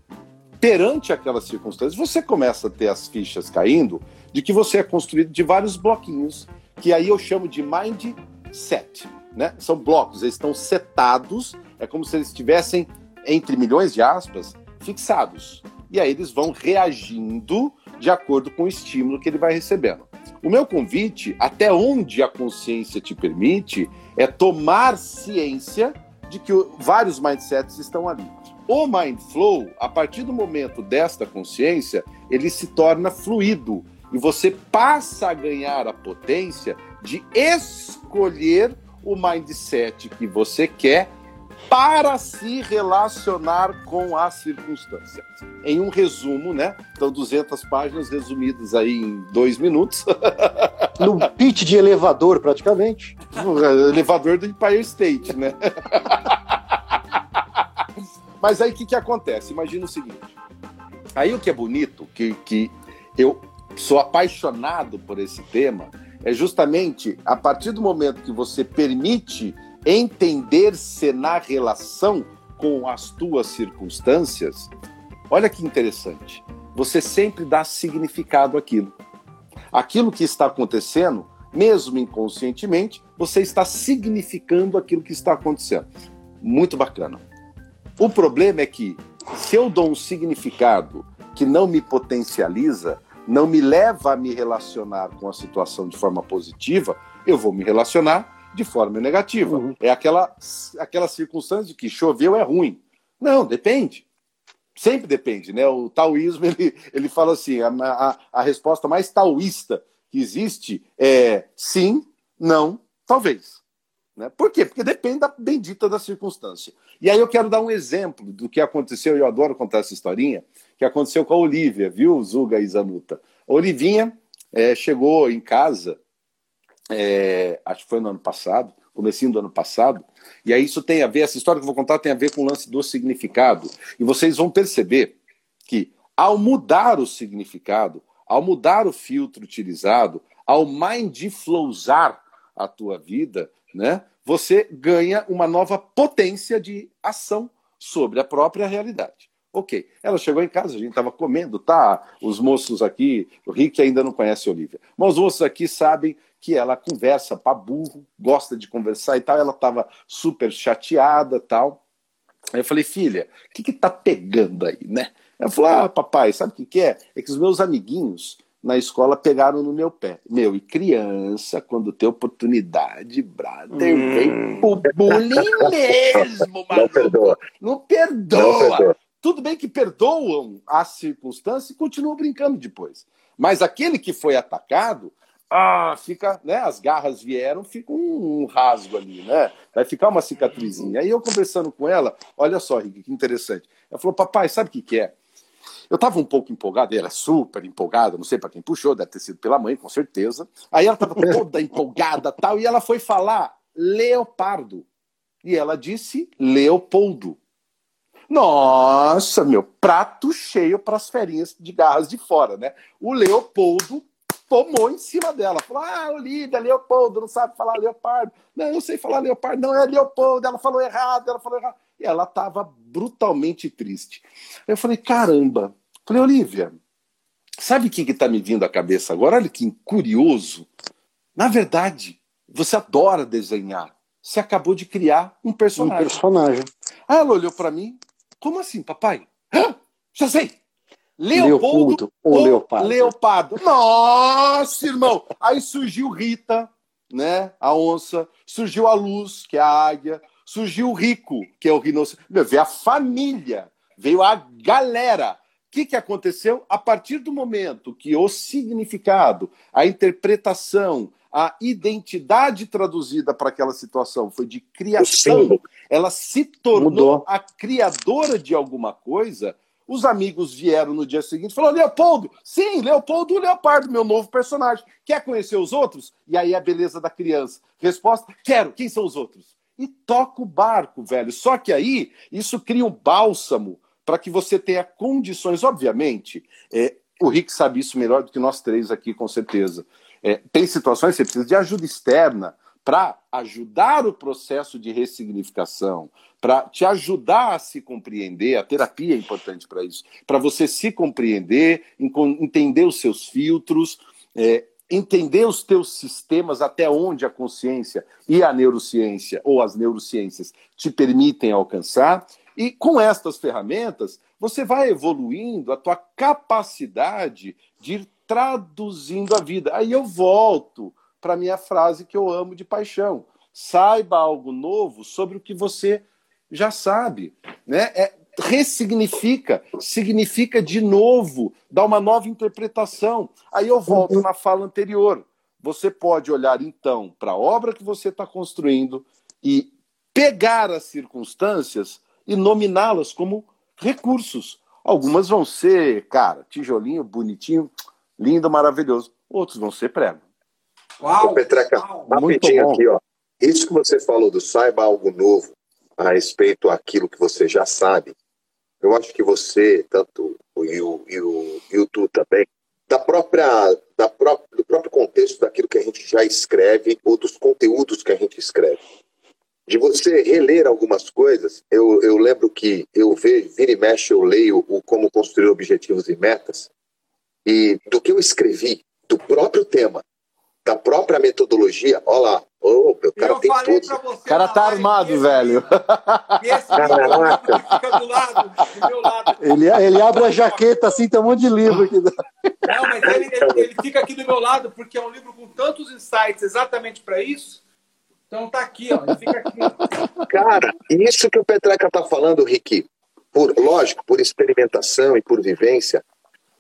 perante aquelas circunstâncias, você começa a ter as fichas caindo de que você é construído de vários bloquinhos, que aí eu chamo de mindset. Né? São blocos, eles estão setados, é como se eles estivessem, entre milhões de aspas, fixados. E aí eles vão reagindo de acordo com o estímulo que ele vai recebendo. O meu convite, até onde a consciência te permite, é tomar ciência de que vários mindsets estão ali. O mind flow, a partir do momento desta consciência, ele se torna fluido e você passa a ganhar a potência de escolher o mindset que você quer para se relacionar com a circunstância. Em um resumo, né? Então, 200 páginas resumidas aí em dois minutos. No pitch de elevador, praticamente. elevador do Empire State, né? Mas aí o que, que acontece? Imagina o seguinte. Aí o que é bonito, que, que eu sou apaixonado por esse tema, é justamente a partir do momento que você permite entender-se na relação com as tuas circunstâncias, olha que interessante. Você sempre dá significado àquilo. Aquilo que está acontecendo, mesmo inconscientemente, você está significando aquilo que está acontecendo. Muito bacana. O problema é que, se eu dou um significado que não me potencializa, não me leva a me relacionar com a situação de forma positiva, eu vou me relacionar de forma negativa. Uhum. É aquela, aquela circunstância de que choveu é ruim. Não, depende. Sempre depende, né? O taoísmo ele, ele fala assim: a, a, a resposta mais taoísta que existe é sim, não, talvez. Né? Por quê? Porque depende da bendita da circunstância. E aí eu quero dar um exemplo do que aconteceu, eu adoro contar essa historinha, que aconteceu com a Olivia, viu, Zuga e Zanuta? A Olivinha é, chegou em casa é, acho que foi no ano passado, comecinho do ano passado, e aí isso tem a ver, essa história que eu vou contar tem a ver com o lance do significado, e vocês vão perceber que ao mudar o significado, ao mudar o filtro utilizado, ao mindflowsar a tua vida, né, você ganha uma nova potência de ação sobre a própria realidade. Ok, ela chegou em casa, a gente estava comendo, tá? Os moços aqui, o Rick ainda não conhece a Olivia, mas os moços aqui sabem que ela conversa para burro, gosta de conversar e tal. Ela estava super chateada tal. Aí eu falei, filha, o que que tá pegando aí, né? Ela falou, ah, papai, sabe o que, que é? É que os meus amiguinhos na escola pegaram no meu pé. Meu, e criança, quando tem oportunidade, brother, hum. vem pro bullying mesmo. Não perdoa. Não perdoa. Não perdoa. Tudo bem que perdoam a circunstância e continuam brincando depois. Mas aquele que foi atacado ah, fica, né? As garras vieram, fica um, um, rasgo ali, né? Vai ficar uma cicatrizinha. Aí eu conversando com ela, olha só, Rick, que interessante. Ela falou, papai, sabe o que, que é? Eu estava um pouco empolgado, ela é super empolgada, não sei para quem puxou, deve ter sido pela mãe, com certeza. Aí ela estava toda empolgada tal, e ela foi falar leopardo. E ela disse Leopoldo. Nossa, meu, prato cheio para as ferinhas de garras de fora, né? O Leopoldo tomou em cima dela. Falou: Ah, Olivia, Leopoldo, não sabe falar leopardo. Não, eu sei falar leopardo, não é Leopoldo. Ela falou errado, ela falou errado. E ela estava brutalmente triste. Eu falei: Caramba. Falei, Olivia, sabe o que está me vindo à cabeça agora? Olha que curioso. Na verdade, você adora desenhar. Você acabou de criar um personagem. Um personagem. Aí ela olhou para mim: Como assim, papai? Hã? Já sei! Leopoldo, ou Leopardo. Leopardo. Nossa, irmão! Aí surgiu Rita, né? A onça, surgiu a Luz, que é a águia, surgiu o Rico, que é o rinoceronte. Veio a família, veio a galera. O que, que aconteceu? A partir do momento que o significado, a interpretação, a identidade traduzida para aquela situação foi de criação, ela se tornou Mudou. a criadora de alguma coisa Os amigos vieram no dia seguinte e falaram: Leopoldo, sim, Leopoldo Leopardo, meu novo personagem. Quer conhecer os outros? E aí a beleza da criança. Resposta: quero. Quem são os outros? E toca o barco, velho. Só que aí isso cria um bálsamo para que você tenha condições, obviamente. É, o Rick sabe isso melhor do que nós três aqui, com certeza. É, tem situações que você precisa de ajuda externa para ajudar o processo de ressignificação, para te ajudar a se compreender. A terapia é importante para isso, para você se compreender, entender os seus filtros, é, entender os teus sistemas, até onde a consciência e a neurociência ou as neurociências te permitem alcançar. E com estas ferramentas, você vai evoluindo a tua capacidade de ir traduzindo a vida. Aí eu volto para minha frase que eu amo de paixão. Saiba algo novo sobre o que você já sabe. Né? É, ressignifica, significa de novo, dá uma nova interpretação. Aí eu volto na fala anterior. Você pode olhar então para a obra que você está construindo e pegar as circunstâncias e nominá-las como recursos. Algumas vão ser, cara, tijolinho, bonitinho, lindo, maravilhoso. Outros vão ser prego. Uau! Ô, Petreca, uau, rapidinho aqui, ó. Isso que você falou do saiba algo novo a respeito daquilo que você já sabe, eu acho que você, tanto e o, e o, e o Tu também, da própria, da pró do próprio contexto daquilo que a gente já escreve ou dos conteúdos que a gente escreve. De você reler algumas coisas, eu, eu lembro que eu vejo, vira e mexe, eu leio o Como Construir Objetivos e Metas, e do que eu escrevi, do próprio tema, da própria metodologia, olha lá, oh, o cara eu tem tudo. O cara tá armado, velho. Esse Caraca. fica do lado, do meu lado. Ele, ele abre a jaqueta assim, tem um monte de livro aqui. Não, mas ele, ele, ele fica aqui do meu lado porque é um livro com tantos insights exatamente para isso. Então tá aqui, ó. Ele fica aqui. Cara, isso que o Petreca tá falando, Rick, por lógico, por experimentação e por vivência,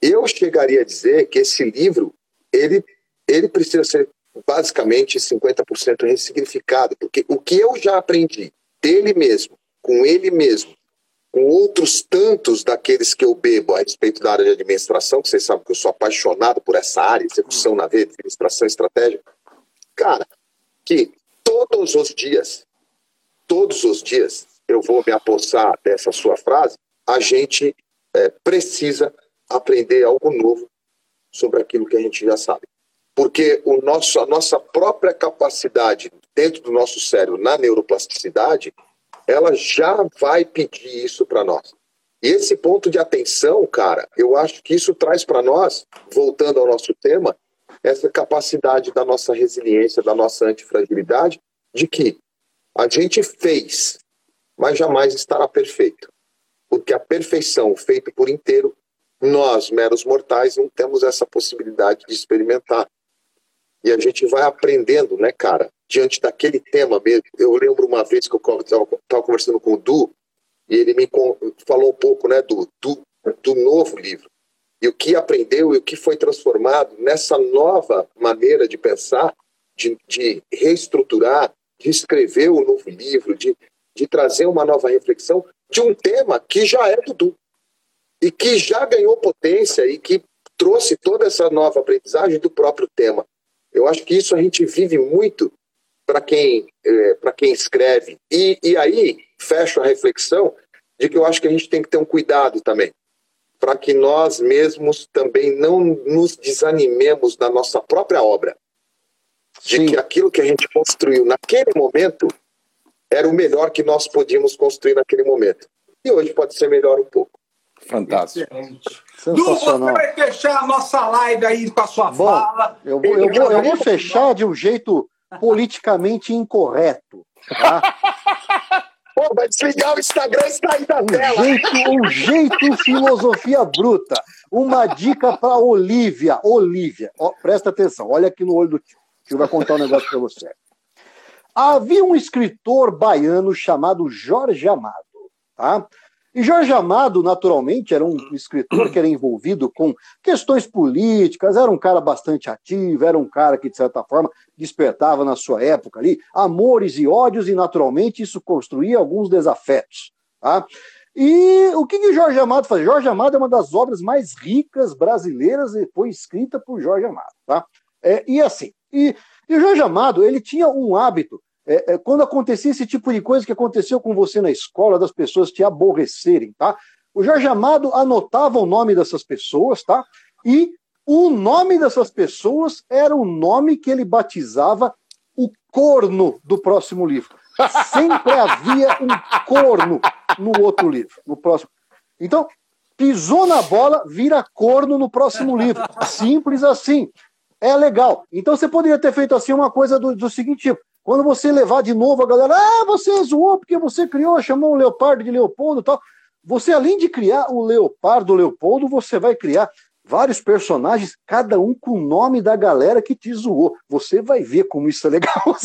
eu chegaria a dizer que esse livro ele ele precisa ser basicamente 50% ressignificado, porque o que eu já aprendi dele mesmo, com ele mesmo, com outros tantos daqueles que eu bebo a respeito da área de administração, que vocês sabem que eu sou apaixonado por essa área, execução na rede, administração estratégica, cara, que todos os dias, todos os dias, eu vou me apossar dessa sua frase, a gente é, precisa aprender algo novo sobre aquilo que a gente já sabe porque o nosso, a nossa própria capacidade dentro do nosso cérebro na neuroplasticidade, ela já vai pedir isso para nós. E esse ponto de atenção, cara, eu acho que isso traz para nós, voltando ao nosso tema, essa capacidade da nossa resiliência, da nossa antifragilidade, de que a gente fez, mas jamais estará perfeito. Porque a perfeição feita por inteiro, nós, meros mortais, não temos essa possibilidade de experimentar. E a gente vai aprendendo, né, cara, diante daquele tema mesmo. Eu lembro uma vez que eu estava conversando com o Du, e ele me falou um pouco, né, do, do, do novo livro. E o que aprendeu e o que foi transformado nessa nova maneira de pensar, de, de reestruturar, de escrever o um novo livro, de, de trazer uma nova reflexão de um tema que já é do Du. E que já ganhou potência e que trouxe toda essa nova aprendizagem do próprio tema. Eu acho que isso a gente vive muito para quem, é, quem escreve. E, e aí, fecho a reflexão de que eu acho que a gente tem que ter um cuidado também, para que nós mesmos também não nos desanimemos da nossa própria obra. De Sim. que aquilo que a gente construiu naquele momento era o melhor que nós podíamos construir naquele momento. E hoje pode ser melhor um pouco. Fantástico. Du, você vai fechar a nossa live aí com a sua Bom, fala. Eu vou, eu, vou, eu vou fechar de um jeito politicamente incorreto. Tá? Pô, vai desligar o Instagram e sair da um tela. Jeito, um jeito filosofia bruta. Uma dica para Olivia. Olivia, ó, presta atenção, olha aqui no olho do tio. O tio vai contar um negócio para você. Havia um escritor baiano chamado Jorge Amado. Tá? E Jorge Amado, naturalmente, era um escritor que era envolvido com questões políticas, era um cara bastante ativo, era um cara que, de certa forma, despertava na sua época ali amores e ódios, e naturalmente isso construía alguns desafetos. Tá? E o que, que Jorge Amado faz? Jorge Amado é uma das obras mais ricas brasileiras e foi escrita por Jorge Amado. Tá? É, e assim, e, e, Jorge Amado, ele tinha um hábito, é, é, quando acontecia esse tipo de coisa que aconteceu com você na escola, das pessoas te aborrecerem, tá? O Jorge Amado anotava o nome dessas pessoas, tá? E o nome dessas pessoas era o nome que ele batizava o corno do próximo livro. Sempre havia um corno no outro livro, no próximo. Então, pisou na bola, vira corno no próximo livro. Simples assim. É legal. Então você poderia ter feito assim uma coisa do, do seguinte tipo. Quando você levar de novo a galera, ah, você zoou porque você criou, chamou um leopardo de Leopoldo e tal. Você, além de criar o leopardo Leopoldo, você vai criar vários personagens, cada um com o nome da galera que te zoou. Você vai ver como isso é legal.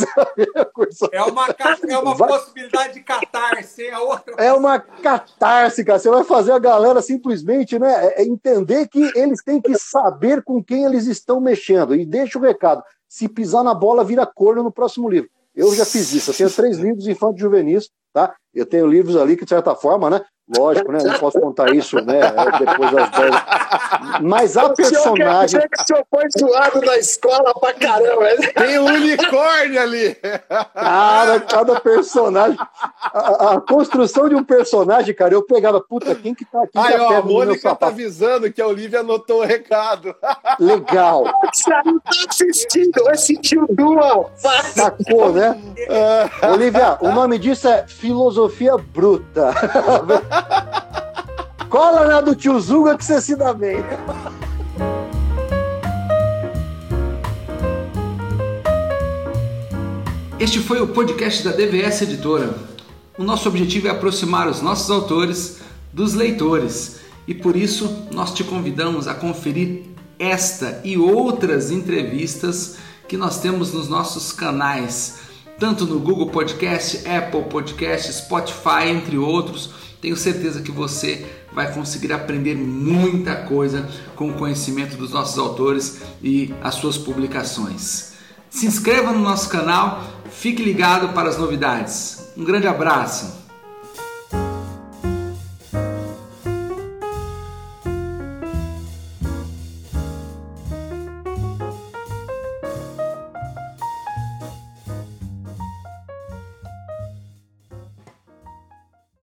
É uma, é uma vai... possibilidade de catarse, é outra. É uma catarse, cara. Você vai fazer a galera simplesmente né, é, é entender que eles têm que saber com quem eles estão mexendo. E deixa o recado: se pisar na bola, vira corno no próximo livro. Eu já fiz isso. Eu tenho três livros infantos juvenis, tá? Eu tenho livros ali que, de certa forma, né? Lógico, né? Não posso contar isso, né? Depois das 10. Mas a personagem. O senhor foi zoado na escola pra caramba. Tem um unicórnio ali. Cara, cada personagem. A, a, construção de um personagem, cara, eu pegava, puta, quem que tá aqui? Ai, ó, a Mônica tá avisando que a Olivia anotou o recado. Legal. Você não tá assistindo, vai sentir o dual. Sacou, né? Olivia, o nome disso é filosofia bruta. Cola na do tio Zuga que você se dá bem. Este foi o podcast da DVS Editora. O nosso objetivo é aproximar os nossos autores dos leitores e por isso nós te convidamos a conferir esta e outras entrevistas que nós temos nos nossos canais, tanto no Google Podcast, Apple Podcast, Spotify, entre outros tenho certeza que você vai conseguir aprender muita coisa com o conhecimento dos nossos autores e as suas publicações. Se inscreva no nosso canal, fique ligado para as novidades. Um grande abraço!